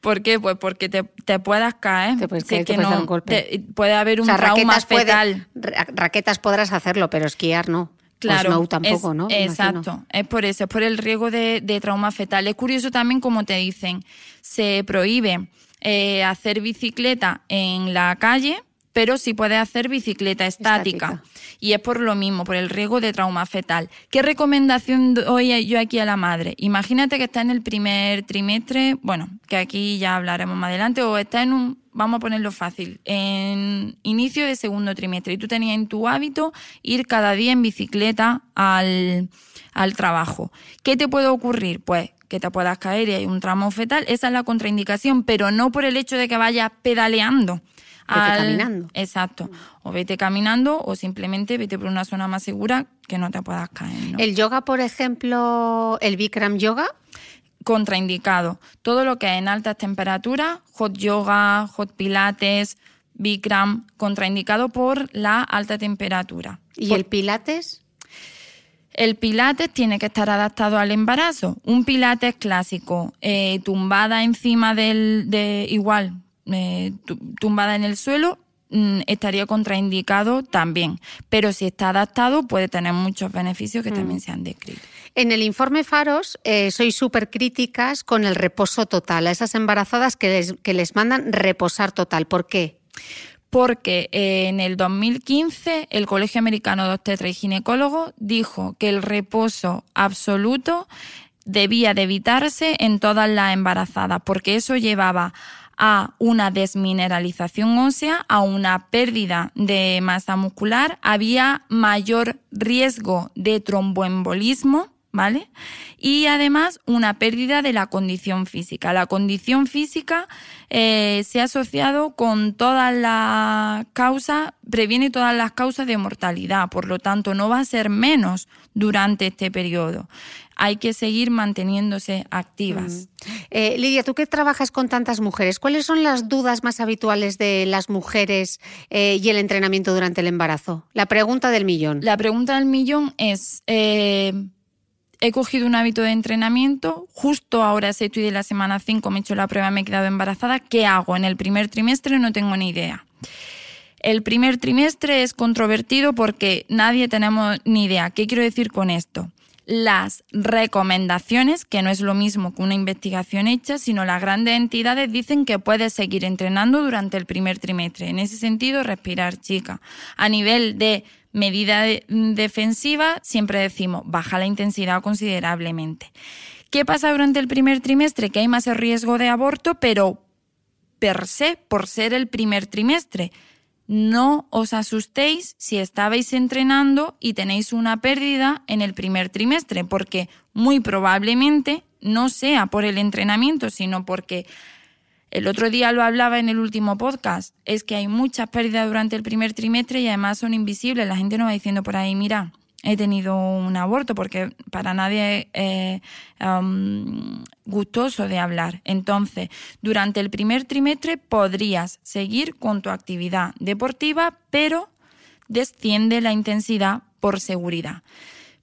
¿Por qué? Pues porque te, te puedas caer. Te puedes que no, un golpe. puede haber un trauma fetal. raquetas podrás hacerlo, pero esquiar no. Pues claro, no, tampoco, ¿no? Exacto, es por eso, es por el riesgo de, de, trauma fetal. Es curioso también, como te dicen, se prohíbe eh, hacer bicicleta en la calle, pero sí puede hacer bicicleta estática. Y es por lo mismo, por el riesgo de trauma fetal. ¿Qué recomendación doy yo aquí a la madre? Imagínate que está en el primer trimestre, bueno, que aquí ya hablaremos más adelante, o está en un, vamos a ponerlo fácil, en inicio de segundo trimestre y tú tenías en tu hábito ir cada día en bicicleta al, al trabajo. ¿Qué te puede ocurrir? Pues que te puedas caer y hay un tramo fetal, esa es la contraindicación, pero no por el hecho de que vayas pedaleando Vete caminando. Exacto. O vete caminando o simplemente vete por una zona más segura que no te puedas caer. El yoga, por ejemplo, el Bikram yoga. Contraindicado. Todo lo que es en altas temperaturas, hot yoga, hot pilates, Bikram, contraindicado por la alta temperatura. ¿Y el pilates? El pilates tiene que estar adaptado al embarazo. Un pilates clásico, eh, tumbada encima del, de igual, eh, tumbada en el suelo, mm, estaría contraindicado también. Pero si está adaptado, puede tener muchos beneficios que mm. también se han descrito. En el informe Faros eh, sois súper críticas con el reposo total, a esas embarazadas que les, que les mandan reposar total. ¿Por qué? Porque eh, en el 2015 el Colegio Americano de Obstetra y Ginecólogos dijo que el reposo absoluto debía de evitarse en todas las embarazadas, porque eso llevaba a una desmineralización ósea, a una pérdida de masa muscular, había mayor riesgo de tromboembolismo, ¿vale? Y además una pérdida de la condición física. La condición física eh, se ha asociado con todas las causas, previene todas las causas de mortalidad, por lo tanto no va a ser menos durante este periodo hay que seguir manteniéndose activas. Mm. Eh, Lidia, tú que trabajas con tantas mujeres, ¿cuáles son las dudas más habituales de las mujeres eh, y el entrenamiento durante el embarazo? La pregunta del millón. La pregunta del millón es... Eh, he cogido un hábito de entrenamiento, justo ahora estoy de la semana 5, me he hecho la prueba, me he quedado embarazada, ¿qué hago? En el primer trimestre no tengo ni idea. El primer trimestre es controvertido porque nadie tenemos ni idea. ¿Qué quiero decir con esto? Las recomendaciones, que no es lo mismo que una investigación hecha, sino las grandes entidades dicen que puedes seguir entrenando durante el primer trimestre. En ese sentido, respirar, chica. A nivel de medida defensiva, siempre decimos, baja la intensidad considerablemente. ¿Qué pasa durante el primer trimestre? Que hay más riesgo de aborto, pero per se, por ser el primer trimestre no os asustéis si estabais entrenando y tenéis una pérdida en el primer trimestre, porque muy probablemente no sea por el entrenamiento, sino porque el otro día lo hablaba en el último podcast, es que hay muchas pérdidas durante el primer trimestre y además son invisibles. La gente no va diciendo por ahí, mira, he tenido un aborto, porque para nadie es gustoso de hablar. Entonces, durante el primer trimestre podrías seguir con tu actividad deportiva, pero desciende la intensidad por seguridad.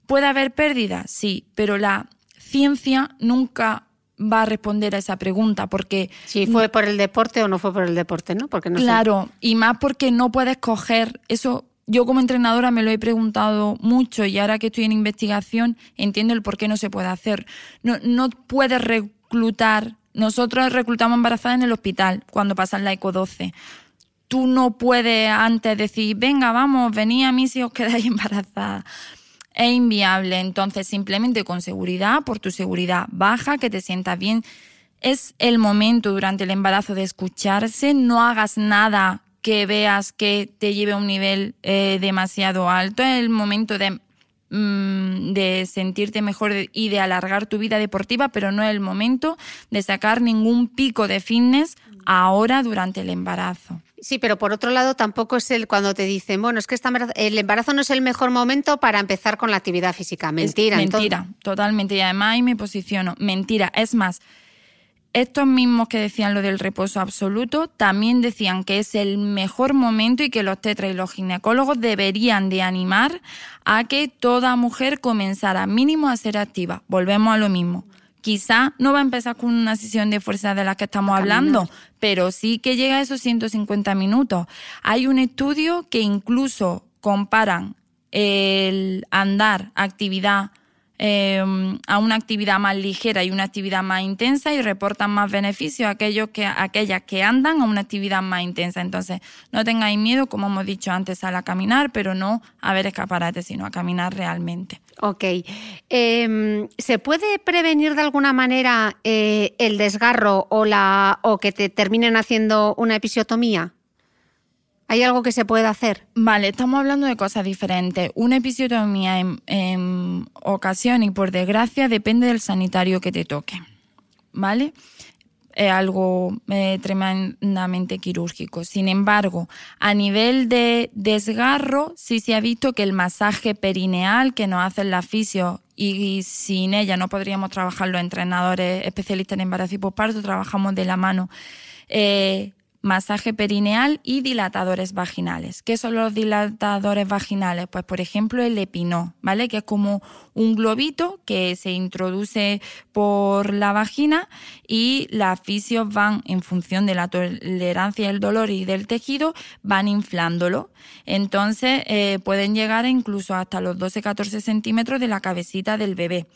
¿Puede haber pérdidas? Sí, pero la ciencia nunca va a responder a esa pregunta porque si fue por el deporte o no fue por el deporte, ¿no? Porque no claro, y más porque no puedes coger eso. Yo como entrenadora me lo he preguntado mucho y ahora que estoy en investigación entiendo el por qué no se puede hacer. No, no puedes reclutar. Nosotros reclutamos embarazadas en el hospital cuando pasan la ECO 12. Tú no puedes antes decir, venga, vamos, venid a mí si os quedáis embarazadas es inviable. Entonces, simplemente con seguridad, por tu seguridad baja, que te sientas bien. Es el momento durante el embarazo de escucharse, no hagas nada que veas que te lleve a un nivel eh, demasiado alto, es el momento de, mm, de sentirte mejor y de alargar tu vida deportiva, pero no es el momento de sacar ningún pico de fitness ahora durante el embarazo. Sí, pero por otro lado tampoco es el cuando te dicen, bueno, es que el embarazo no es el mejor momento para empezar con la actividad física. Mentira. mentira, totalmente. Y además ahí me posiciono. Mentira. Es más, estos mismos que decían lo del reposo absoluto también decían que es el mejor momento y que los tetra y los ginecólogos deberían de animar a que toda mujer comenzara mínimo a ser activa. Volvemos a lo mismo quizá no va a empezar con una sesión de fuerza de la que estamos hablando, pero sí que llega a esos 150 minutos. Hay un estudio que incluso comparan el andar, actividad Em, a una actividad más ligera y una actividad más intensa y reportan más beneficios a aquellos que, aquellas que andan a una actividad más intensa. Entonces, no tengáis miedo, como hemos dicho antes, a la caminar, pero no a ver escaparates, sino a caminar realmente. Ok. Em, ¿Se puede prevenir de alguna manera eh, el desgarro o, la, o que te terminen haciendo una episiotomía? ¿Hay algo que se pueda hacer? Vale, estamos hablando de cosas diferentes. Una episiotomía en, ocasión y por desgracia depende del sanitario que te toque. ¿Vale? Es algo eh, tremendamente quirúrgico. Sin embargo, a nivel de desgarro, sí se ha visto que el masaje perineal que nos hace la fisio y sin ella no podríamos trabajar los entrenadores especialistas en embarazo y posparto, trabajamos de la mano. Eh, masaje perineal y dilatadores vaginales. ¿Qué son los dilatadores vaginales? Pues por ejemplo el epinó, ¿vale? Que es como un globito que se introduce por la vagina y las fisios van en función de la tolerancia del dolor y del tejido, van inflándolo. Entonces eh, pueden llegar incluso hasta los 12-14 centímetros de la cabecita del bebé.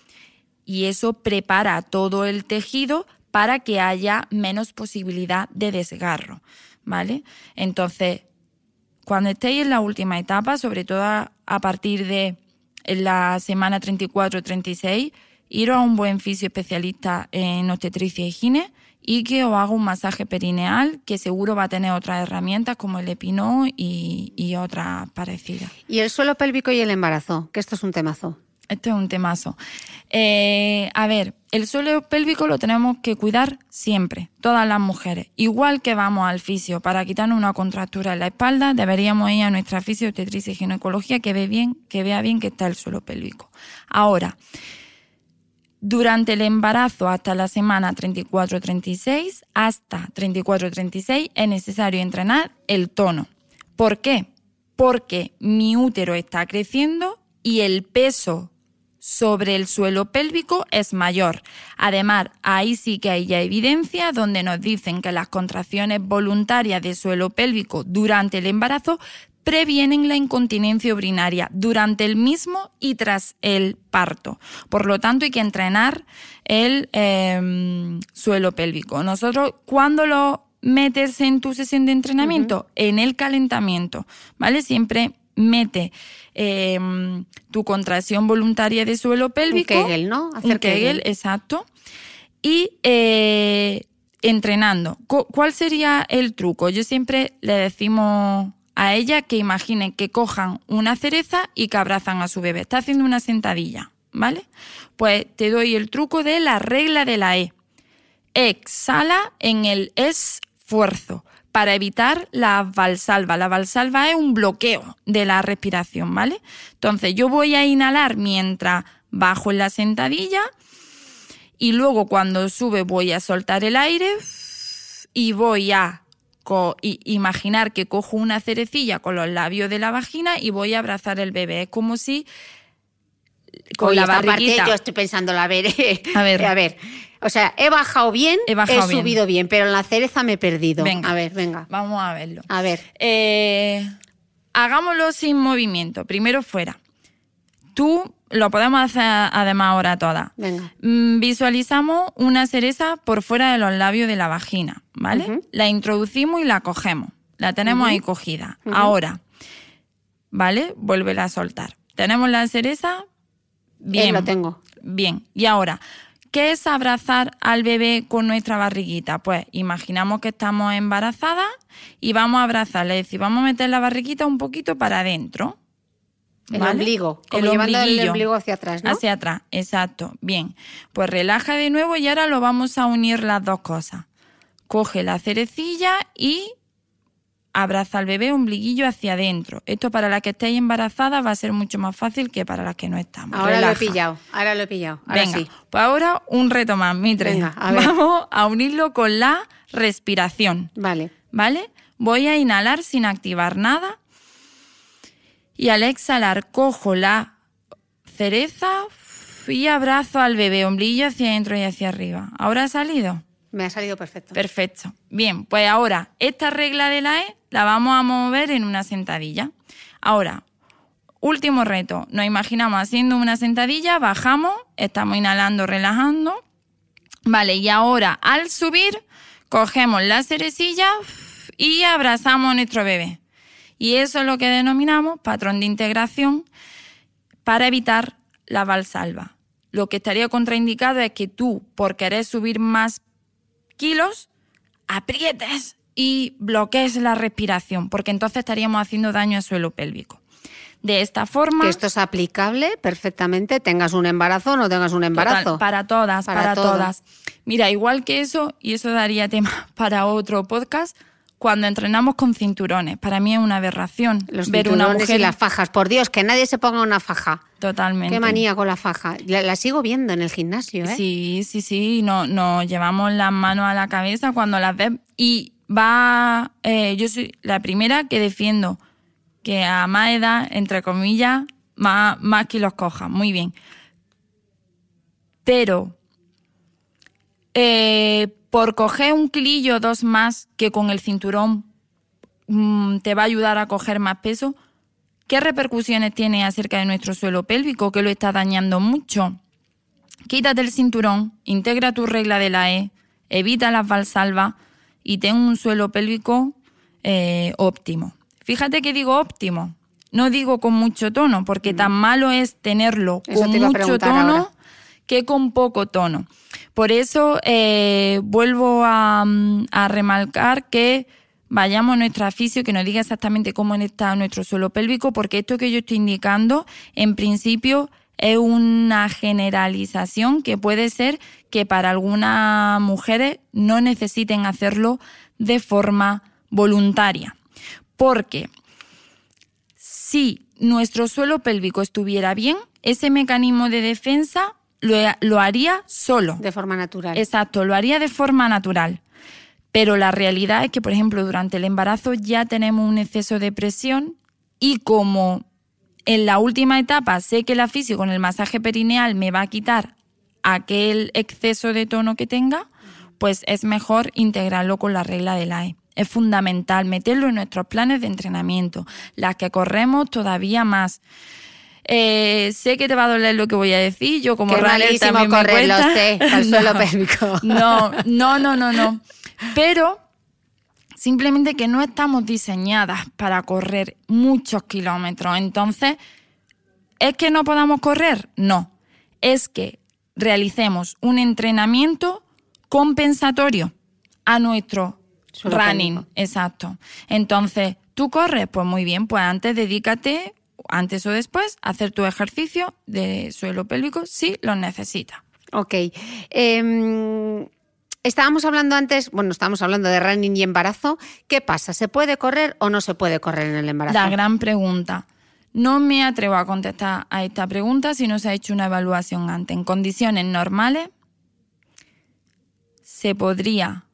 Y eso prepara todo el tejido para que haya menos posibilidad de desgarro, ¿vale? Entonces, cuando estéis en la última etapa, sobre todo a, partir de la semana 34-36, iros a un buen fisio especialista en obstetricia y gine y que os haga un masaje perineal que seguro va a tener otras herramientas como el epinó y, y otras parecidas. ¿Y el suelo pélvico y el embarazo? Que esto es un temazo. Esto es un temazo. Eh, a ver, el suelo pélvico lo tenemos que cuidar siempre, todas las mujeres. Igual que vamos al fisio para quitarnos una contractura en la espalda, deberíamos ir a nuestra fisio y ginecología que, ve bien, que vea bien que está el suelo pélvico. Ahora, durante el embarazo hasta la semana 34-36, hasta 34-36 es necesario entrenar el tono. ¿Por qué? Porque mi útero está creciendo y el peso sobre el suelo pélvico es mayor. Además, ahí sí que hay ya evidencia donde nos dicen que las contracciones voluntarias de suelo pélvico durante el embarazo previenen la incontinencia urinaria durante el mismo y tras el parto. Por lo tanto, hay que entrenar el em, suelo pélvico. Nosotros, cuando lo metes en tu sesión de entrenamiento? En el calentamiento, ¿vale? Siempre mete em, tu contracción voluntaria de suelo pélvico. Un Kegel, ¿no? Hacer un Kegel, exacto. Y eh, entrenando. ¿Cuál sería el truco? Yo siempre le decimos a ella que imaginen que cojan una cereza y que abrazan a su bebé. Está haciendo una sentadilla, ¿vale? Pues te doy el truco de la regla de la E. exhala en el esfuerzo para evitar la valsalva. La valsalva es un bloqueo de la respiración, ¿vale? Entonces yo voy a inhalar mientras bajo en la sentadilla y luego cuando sube voy a soltar el aire y voy a imaginar que cojo una cerecilla con los labios de la vagina y voy a abrazar el bebé. Es como si con la barriguita. yo estoy pensando, a ver, a ver, a ver. O sea, he bajado bien, he, subido bien, pero en la cereza me he perdido. Venga, a ver, venga. Vamos a verlo. A ver. Eh, hagámoslo sin movimiento. Primero fuera. Tú lo podemos hacer además ahora todas. Venga. Mm, visualizamos una cereza por fuera de los labios de la vagina, ¿vale? La introducimos y la cogemos. La tenemos ahí cogida. Ahora, ¿vale? Vuélvela a soltar. Tenemos la cereza. Bien. lo tengo. Bien. Y ahora, ¿qué es abrazar al bebé con nuestra barriguita? Pues imaginamos que estamos embarazadas y vamos a abrazarle. Es decir, vamos a meter la barriguita un poquito para adentro. El ombligo, como el llevando el ombligo hacia atrás, ¿no? Hacia atrás, exacto. Bien, pues relaja de nuevo y ahora lo vamos a unir las dos cosas. Coge la cerecilla y abraza al bebé ombliguillo hacia adentro. Esto para la que estéis embarazada va a ser mucho más fácil que para las que no estamos. Ahora lo he pillado, ahora lo he pillado. Venga, pues ahora un reto más, Mitre. Venga, Vamos a unirlo con la respiración. Vale. ¿Vale? Voy a inhalar sin activar nada y al exhalar cojo la cereza y abrazo al bebé, omblillo hacia adentro y hacia arriba. ¿Ahora ha salido? Me ha salido perfecto. Perfecto. Bien, pues ahora esta regla de la E la vamos a mover en una sentadilla. Ahora, último reto. Nos imaginamos haciendo una sentadilla, bajamos, estamos inhalando, relajando. Vale, y ahora al subir, cogemos la cerecilla y abrazamos a nuestro bebé. Y eso es lo que denominamos patrón de integración para evitar la valsalva. Lo que estaría contraindicado es que tú, por querer subir más kilos, aprietes y bloquees la respiración, porque entonces estaríamos haciendo daño al suelo pélvico. De esta forma. Que esto es aplicable perfectamente, tengas un embarazo o no tengas un embarazo. para todas, para, todas. Mira, igual que eso, y eso daría tema para otro podcast, cuando entrenamos con cinturones. Para mí es una aberración Los ver una mujer y las fajas. Por Dios, que nadie se ponga una faja. Totalmente. Qué manía con la faja. La, sigo viendo en el gimnasio, ¿eh? Sí, sí, sí. Nos no, llevamos las manos a la cabeza cuando las ves. Y va. Eh, yo soy la primera que defiendo que a más edad, entre comillas, más, más los coja. Muy bien. Pero. Eh, por coger un kilillo o dos más que con el cinturón mm, te va a ayudar a coger más peso, ¿qué repercusiones tiene acerca de nuestro suelo pélvico que lo está dañando mucho? Quítate el cinturón, integra tu regla de la E, evita las valsalvas y ten un suelo pélvico eh, óptimo. Fíjate que digo óptimo, no digo con mucho tono, porque mm. tan malo es tenerlo con mucho tono que con poco tono. Por eso eh, vuelvo a, remarcar que vayamos a nuestra fisio, que nos diga exactamente cómo está nuestro suelo pélvico, porque esto que yo estoy indicando, en principio, es una generalización que puede ser que para algunas mujeres no necesiten hacerlo de forma voluntaria. Porque si nuestro suelo pélvico estuviera bien, ese mecanismo de defensa lo, haría solo. De forma natural. Exacto, lo haría de forma natural. Pero la realidad es que, por ejemplo, durante el embarazo ya tenemos un exceso de presión y como en la última etapa sé que la fisio con el masaje perineal me va a quitar aquel exceso de tono que tenga, pues es mejor integrarlo con la regla del AE. Es fundamental meterlo en nuestros planes de entrenamiento, las que corremos todavía más. Eh, sé que te va a doler lo que voy a decir. Yo como runner también me cuesta. al suelo pélvico. No, no, no, no, no. Pero simplemente que no estamos diseñadas para correr muchos kilómetros. Entonces, ¿es que no podamos correr? No. Es que realicemos un entrenamiento compensatorio a nuestro running. Exacto. Entonces, ¿tú corres? Pues muy bien, pues antes dedícate antes o después, hacer tu ejercicio de suelo pélvico si lo necesitas. Ok. Em, Estábamos hablando antes, bueno, estábamos hablando de running y embarazo. ¿Qué pasa? ¿Se puede correr o no se puede correr en el embarazo? La gran pregunta. No me atrevo a contestar a esta pregunta si no se ha hecho una evaluación antes. En condiciones normales, se podría.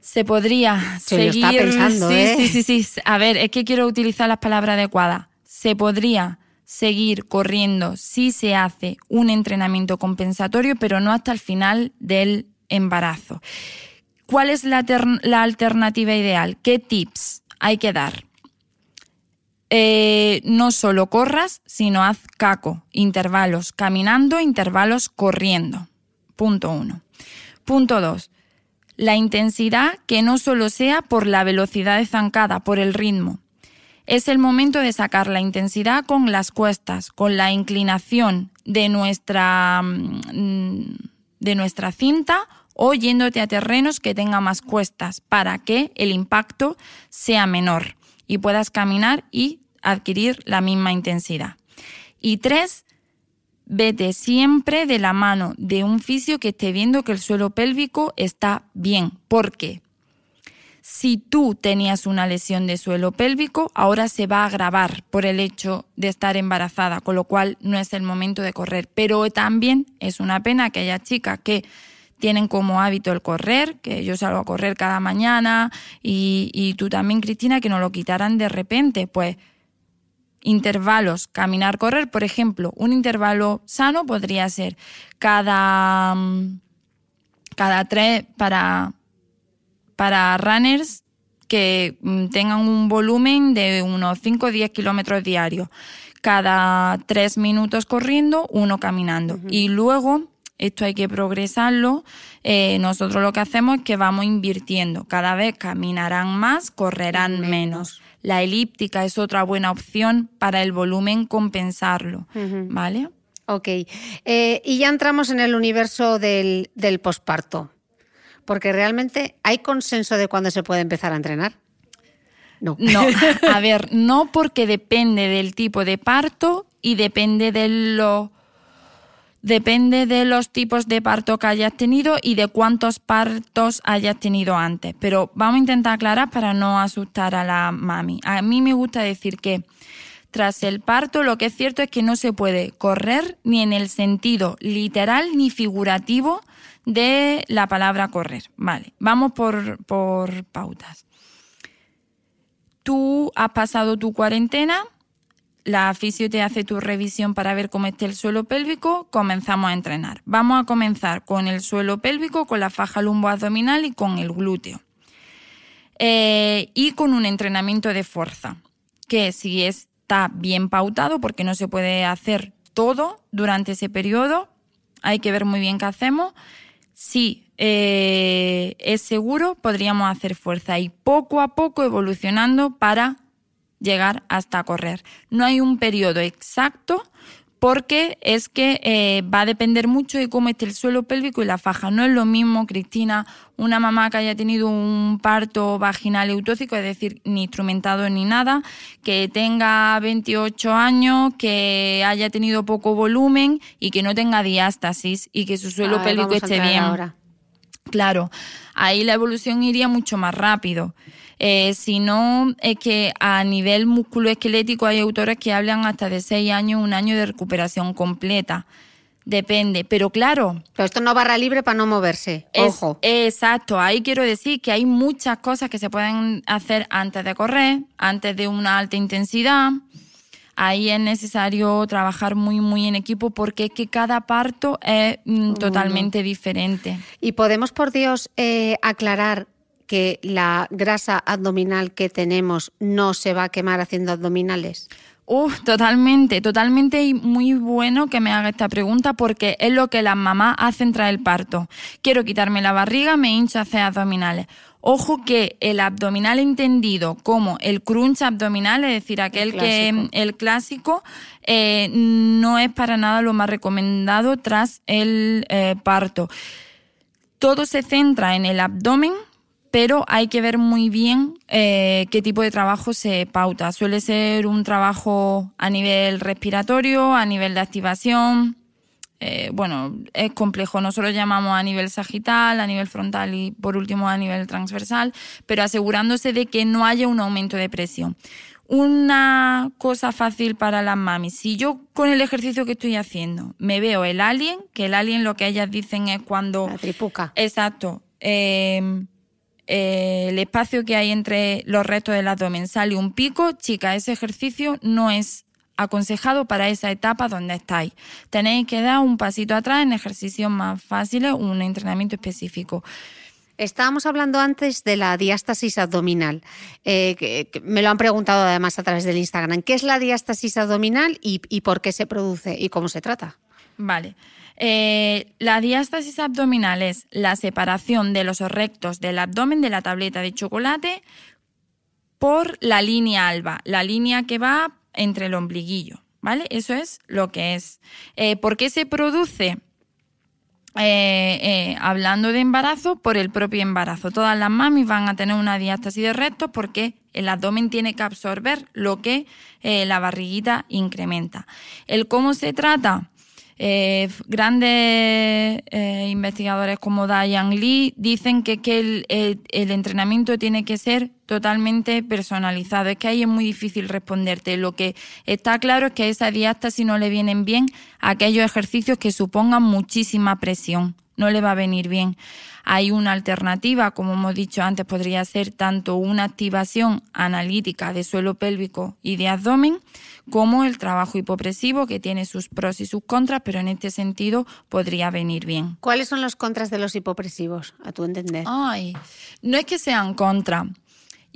Se podría Se lo seguir. está pensando, sí, ¿eh? sí, sí, sí. A ver, es que quiero utilizar las palabras adecuadas. Se podría seguir corriendo si se hace un entrenamiento compensatorio, pero no hasta el final del embarazo. ¿Cuál es la, ter- la alternativa ideal? ¿Qué tips hay que dar? Eh, no solo corras, sino haz caco, intervalos caminando, intervalos corriendo. Punto uno. Punto dos. La intensidad que no solo sea por la velocidad de zancada, por el ritmo. Es el momento de sacar la intensidad con las cuestas, con la inclinación de nuestra, mm, de nuestra cinta o yéndote a terrenos que tengan más cuestas para que el impacto sea menor y puedas caminar y adquirir la misma intensidad. Y tres, vete siempre de la mano de un fisio que esté viendo que el suelo pélvico está bien. ¿Por qué? Si tú tenías una lesión de suelo pélvico, ahora se va a agravar por el hecho de estar embarazada, con lo cual no es el momento de correr. Pero también es una pena que haya chicas que tienen como hábito el correr, que yo salgo a correr cada mañana y, tú también, Cristina, que nos lo quitaran de repente. Pues intervalos, caminar, correr, por ejemplo, un intervalo sano podría ser cada, mm, cada tres para, para runners que mm, tengan un volumen de unos 5 o 10 kilómetros diarios. Cada tres minutos corriendo, uno caminando. Y luego, esto hay que progresarlo, eh, nosotros lo que hacemos es que vamos invirtiendo. Cada vez caminarán más, correrán menos. La elíptica es otra buena opción para el volumen compensarlo, ¿vale? Ok. Eh, y ya entramos en el universo del, del posparto. Porque realmente hay consenso de cuándo se puede empezar a entrenar. No. No, a ver, no porque depende del tipo de parto y depende de lo depende de los tipos de parto que hayas tenido y de cuántos partos hayas tenido antes. Pero vamos a intentar aclarar para no asustar a la mami. A mí me gusta decir que tras el parto lo que es cierto es que no se puede correr ni en el sentido literal ni figurativo de la palabra correr. Vale, vamos por, por pautas tú has pasado tu cuarentena, la fisio te hace tu revisión para ver cómo está el suelo pélvico, comenzamos a entrenar. Vamos a comenzar con el suelo pélvico, con la faja lumboabdominal y con el glúteo. Eh, y con un entrenamiento de fuerza, que si está bien pautado, porque no se puede hacer todo durante ese periodo, hay que ver muy bien qué hacemos. Si eh, es seguro, podríamos hacer fuerza y poco a poco evolucionando para llegar hasta correr. No hay un periodo exacto porque es que eh, va a depender mucho de cómo esté el suelo pélvico y la faja. No es lo mismo, Cristina, una mamá que haya tenido un parto vaginal eutóxico, es decir, ni instrumentado ni nada, que tenga 28 años, que haya tenido poco volumen y que no tenga diástasis y que su suelo pélvico esté bien. ahora. Claro, ahí la evolución iría mucho más rápido. Eh, si no, es que a nivel musculoesquelético hay autores que hablan hasta de seis años, un año de recuperación completa. Depende, pero claro, Pero esto no barra libre para no moverse. es- Ojo. exacto, ahí quiero decir que hay muchas cosas que se pueden hacer antes de correr, antes de una alta intensidad. Ahí es necesario trabajar muy, muy en equipo porque es que cada parto es mm, totalmente diferente. Y podemos, por Dios, eh, aclarar que la grasa abdominal que tenemos no se va a quemar haciendo abdominales. Uf, totalmente, totalmente y muy bueno que me haga esta pregunta porque es lo que las mamás hacen tras el parto. Quiero quitarme la barriga, me hincho a hacer abdominales. Ojo que el abdominal entendido como el crunch abdominal, es decir, aquel que clásico. el clásico, eh, no es para nada lo más recomendado tras el eh, parto. Todo se centra en el abdomen, pero hay que ver muy bien eh, qué tipo de trabajo se pauta. Suele ser un trabajo a nivel respiratorio, a nivel de activación, eh, bueno, es complejo. Nosotros llamamos a nivel sagital, a nivel frontal y por último a nivel transversal, pero asegurándose de que no haya un aumento de presión. Una cosa fácil para las mamis. Si yo con el ejercicio que estoy haciendo me veo el alien, que el alien lo que ellas dicen es cuando... La tripuca. Exacto. Eh, eh, el espacio que hay entre los restos del abdomen sale un pico, chica, ese ejercicio no es aconsejado para esa etapa donde estáis. Tenéis que dar un pasito atrás en ejercicios más fáciles, un entrenamiento específico. Estábamos hablando antes de la diástasis abdominal. Eh, que, que me lo han preguntado además a través del Instagram. ¿Qué es la diástasis abdominal y, y por qué se produce y cómo se trata? Vale. Eh, la diástasis abdominal es la separación de los rectos del abdomen de la tableta de chocolate por la línea alba, la línea que va entre el ombliguillo, ¿vale? Eso es lo que es. Eh, ¿Por qué se produce? Eh, hablando de embarazo, por el propio embarazo. Todas las mamis van a tener una diástasis de rectos porque el abdomen tiene que absorber lo que la barriguita incrementa. El cómo se trata, eh, grandes eh, investigadores como Diane Lee dicen que, que el, el- el entrenamiento tiene que ser totalmente personalizado. Es que ahí es muy difícil responderte. Lo que está claro es que a esa diástasis no le vienen bien aquellos ejercicios que supongan muchísima presión. No le va a venir bien. Hay una alternativa, como hemos dicho antes, podría ser tanto una activación analítica de suelo pélvico y de abdomen, como el trabajo hipopresivo, que tiene sus pros y sus contras, pero en este sentido podría venir bien. ¿Cuáles son los contras de los hipopresivos, a tu entender? Ay, no es que sean contra.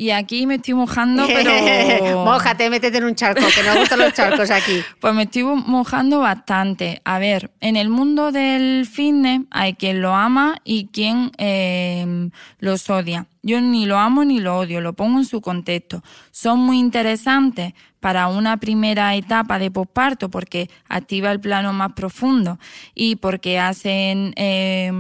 Y aquí me estoy mojando, pero... Mójate, métete en un charco, que nos gustan los charcos aquí. Pues me estoy mojando bastante. A ver, en el mundo del fitness hay quien lo ama y quien eh, los odia. Yo ni lo amo ni lo odio, lo pongo en su contexto. Son muy interesantes para una primera etapa de posparto porque activa el plano más profundo y porque hacen eh,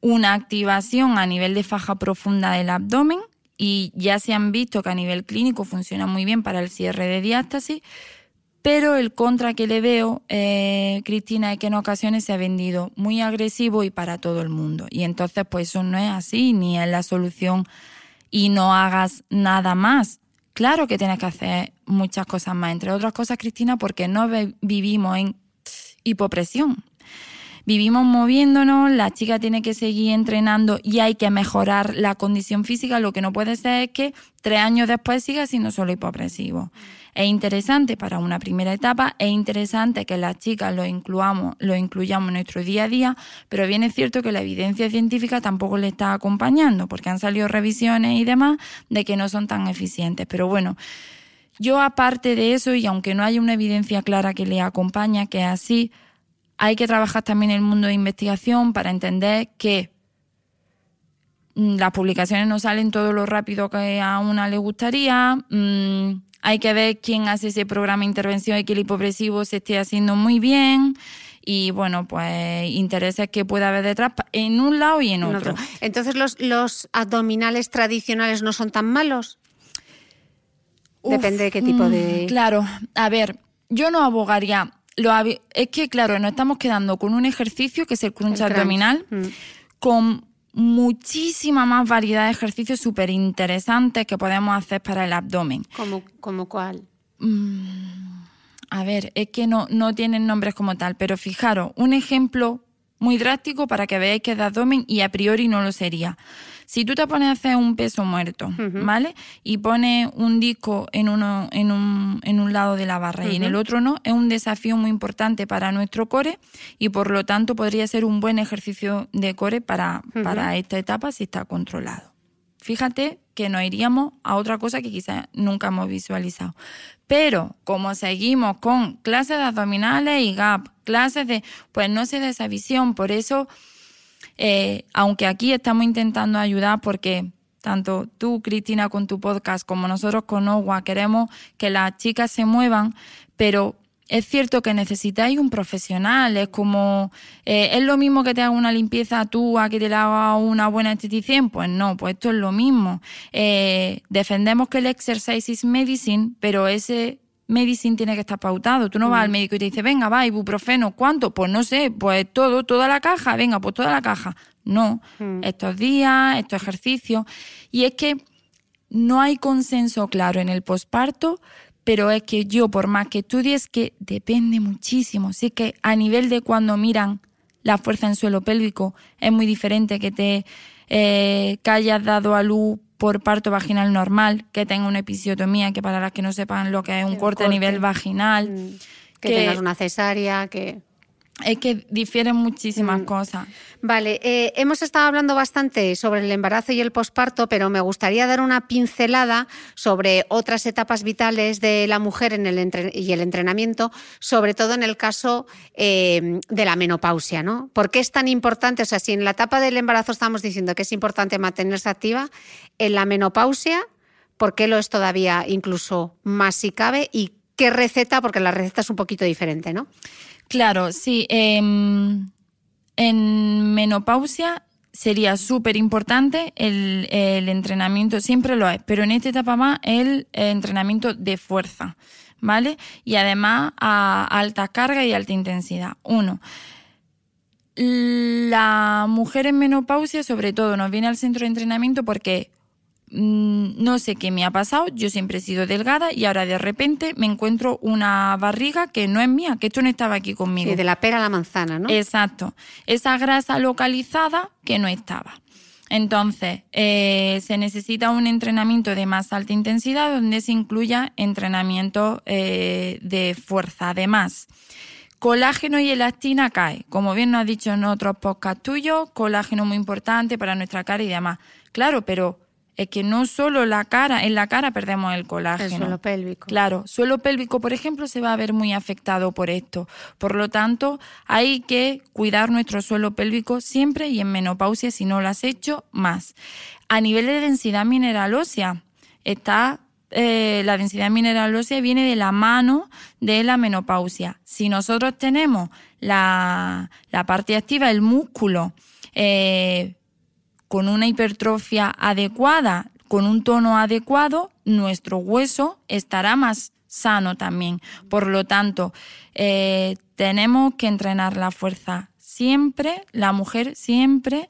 una activación a nivel de faja profunda del abdomen y ya se han visto que a nivel clínico funciona muy bien para el cierre de diástasis, pero el contra que le veo, eh, Cristina, es que en ocasiones se ha vendido muy agresivo y para todo el mundo. Y entonces, pues eso no es así, ni es la solución y no hagas nada más. Claro que tienes que hacer muchas cosas más, entre otras cosas, Cristina, porque no vivimos en hipopresión. Vivimos moviéndonos, la chica tiene que seguir entrenando y hay que mejorar la condición física. Lo que no puede ser es que tres años después siga siendo solo hipopresivo. Es interesante para una primera etapa, es interesante que las chicas lo incluamos, lo incluyamos en nuestro día a día, pero bien es cierto que la evidencia científica tampoco le está acompañando, porque han salido revisiones y demás de que no son tan eficientes. Pero bueno, yo aparte de eso, y aunque no haya una evidencia clara que le acompaña, que es así, hay que trabajar también en el mundo de investigación para entender que mm, las publicaciones no salen todo lo rápido que a una le gustaría. mm, hay que ver quién hace ese programa de intervención y que el hipopresivo se esté haciendo muy bien. Y bueno, pues intereses que pueda haber detrás en un lado y en En otro. otro. Entonces, ¿los, ¿los abdominales tradicionales no son tan malos? Uf, Depende de qué tipo de... mm, Claro, a ver, yo no abogaría. Lo es que, claro, nos estamos quedando con un ejercicio que es el crunch El crunch, abdominal, mm. con muchísima más variedad de ejercicios súper interesantes que podemos hacer para el abdomen. ¿Como, como cuál? A ver, es que no, no tienen nombres como tal, pero fijaros, un ejemplo muy drástico para que veáis que es de abdomen y a priori no lo sería. Si tú te pones a hacer un peso muerto, ¿vale? Y pones un disco en, uno, en, un, en un lado de la barra y en el otro no, es un desafío muy importante para nuestro core y por lo tanto podría ser un buen ejercicio de core para, para esta etapa si está controlado. Fíjate que nos iríamos a otra cosa que quizás nunca hemos visualizado. Pero como seguimos con clases de abdominales y gap, clases de, pues no se da esa visión. Por eso, eh, aunque aquí estamos intentando ayudar porque tanto tú, Cristina, con tu podcast, como nosotros con OWA, queremos que las chicas se muevan, pero es cierto que necesitáis un profesional, es como, eh, ¿es lo mismo que te haga una limpieza tú a que te la haga una buena esteticien? Pues no, pues esto es lo mismo. Eh, defendemos que el exercise is medicine, pero ese medicine tiene que estar pautado. Tú no vas al médico y te dice, venga, va, ibuprofeno, ¿cuánto? Pues no sé, pues todo, toda la caja, venga, pues toda la caja. No, estos días, estos ejercicios. Y es que no hay consenso claro en el posparto, pero es que yo, por más que estudie, es que depende muchísimo. Sí que a nivel de cuando miran la fuerza en suelo pélvico, es muy diferente que te eh, que hayas dado a luz por parto vaginal normal, que tenga una episiotomía, que para las que no sepan lo que es un corte, a nivel vaginal. Mm. Que, tengas una cesárea, que... Es que difieren muchísimas Mm. cosas. Vale, eh, hemos estado hablando bastante sobre el embarazo y el posparto, pero me gustaría dar una pincelada sobre otras etapas vitales de la mujer en el y el entrenamiento, sobre todo en el caso eh, de la menopausia, ¿no? ¿Por qué es tan importante? O sea, si en la etapa del embarazo estamos diciendo que es importante mantenerse activa, en la menopausia, ¿por qué lo es todavía incluso más si cabe? ¿Y qué receta? Porque la receta es un poquito diferente, ¿no? Claro, sí. em, en menopausia sería súper importante el, el entrenamiento, siempre lo es, pero en esta etapa más el entrenamiento de fuerza, ¿vale? Y además a alta carga y alta intensidad. Uno, la mujer en menopausia sobre todo nos viene al centro de entrenamiento porque no sé qué me ha pasado, yo siempre he sido delgada y ahora de repente me encuentro una barriga que no es mía, que esto no estaba aquí conmigo. Sí, de la pera a la manzana, ¿no? Exacto. Esa grasa localizada que no estaba. Entonces, eh, se necesita un entrenamiento de más alta intensidad donde se incluya entrenamiento eh, de fuerza. Además, colágeno y elastina cae. Como bien nos has dicho en otros podcasts tuyos, colágeno muy importante para nuestra cara y demás. Claro, pero es que no solo la cara, en la cara perdemos el colágeno. El suelo pélvico. Claro, suelo pélvico, por ejemplo, se va a ver muy afectado por esto. Por lo tanto, hay que cuidar nuestro suelo pélvico siempre y en menopausia, si no lo has hecho, más. A nivel de densidad mineral ósea, está eh, la densidad mineral ósea viene de la mano de la menopausia. Si nosotros tenemos la, la parte activa, el músculo, eh, con una hipertrofia adecuada, con un tono adecuado, nuestro hueso estará más sano también. Por lo tanto, eh, tenemos que entrenar la fuerza siempre, la mujer siempre,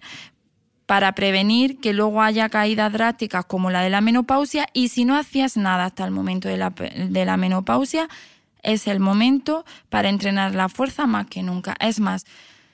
para prevenir que luego haya caídas drásticas como la de la menopausia y si no hacías nada hasta el momento de la, de la menopausia, es el momento para entrenar la fuerza más que nunca. Es más,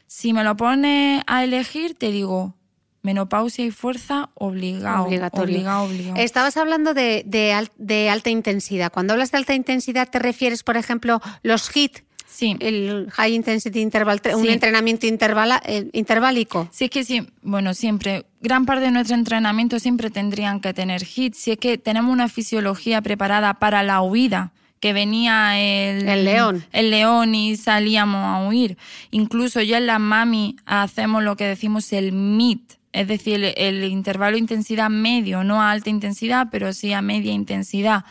si me lo pones a elegir, te digo, menopausia y fuerza obligado. Obligatorio. Obligado, obligado. Estabas hablando de, de al- de alta intensidad. Cuando hablas de alta intensidad, ¿te refieres, por ejemplo, los HIT, Sí. el High Intensity Interval, Tra- un Sí. entrenamiento intervala, eh, interválico? Si es que sí, bueno, siempre, gran parte de nuestro entrenamiento siempre tendrían que tener hits. Si es que tenemos una fisiología preparada para la huida, que venía el, El león. el león y salíamos a huir. Incluso ya en la mami hacemos lo que decimos el MIT, es decir, el, el intervalo de intensidad medio, no a alta intensidad, pero sí a media intensidad.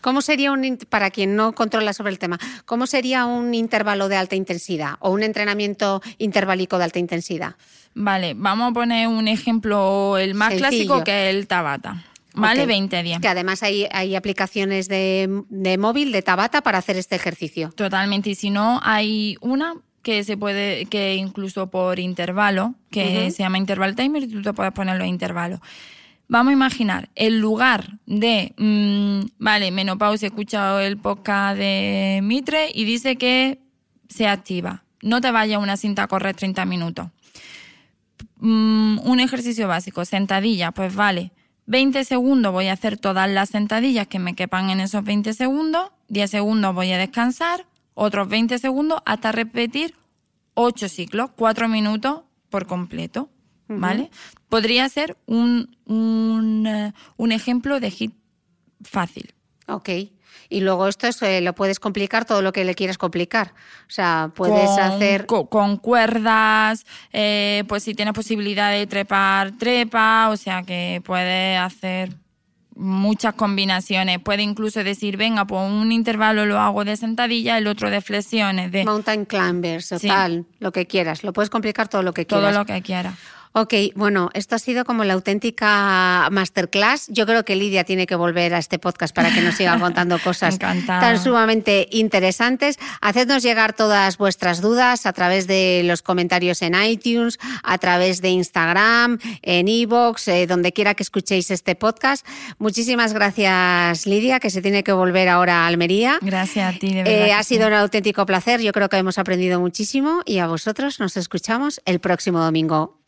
¿Cómo sería un, para quien no controla sobre el tema, cómo sería un intervalo de alta intensidad o un entrenamiento interválico de alta intensidad? Vale, vamos a poner un ejemplo, el más Sencillo. clásico, que es el Tabata. Vale, Ok. 20-10. Que además hay, hay aplicaciones de, de móvil, de Tabata, para hacer este ejercicio. Totalmente. Y si no, hay una que se puede, que incluso por intervalo, que se llama interval timer, y tú te puedes poner los intervalos. Vamos a imaginar, el lugar de, mm, vale, menopausia, he escuchado el podcast de Mitre y dice que se activa. No te vayas a una cinta a correr 30 minutos. Mm, un ejercicio básico, sentadilla, pues vale. 20 segundos voy a hacer todas las sentadillas que me quepan en esos 20 segundos, 10 segundos voy a descansar, otros 20 segundos hasta repetir 8 ciclos, 4 minutos por completo, ¿vale? Podría ser un, un, eh, un ejemplo de hit fácil. Ok. Y luego esto es, eh, lo puedes complicar todo lo que le quieras complicar. O sea, puedes con, hacer... co- Con, cuerdas, eh, pues si tienes posibilidad de trepar, trepa, o sea que puedes hacer muchas combinaciones. Puede incluso decir, venga, pues un intervalo lo hago de sentadilla, el otro de flexiones, de Mountain climbers o Sí. tal, lo que quieras. Lo puedes complicar todo lo que todo quieras. lo que quieras. Ok, bueno, esto ha sido como la auténtica masterclass. Yo creo que Lidia tiene que volver a este podcast para que nos siga contando cosas tan sumamente interesantes. Hacednos llegar todas vuestras dudas a través de los comentarios en iTunes, a través de Instagram, en iVoox, eh, donde quiera que escuchéis este podcast. Muchísimas gracias, Lidia, que se tiene que volver ahora a Almería. Gracias a ti, de verdad. Eh, ha sí. sido un auténtico placer. Yo creo que hemos aprendido muchísimo y a vosotros nos escuchamos el próximo domingo.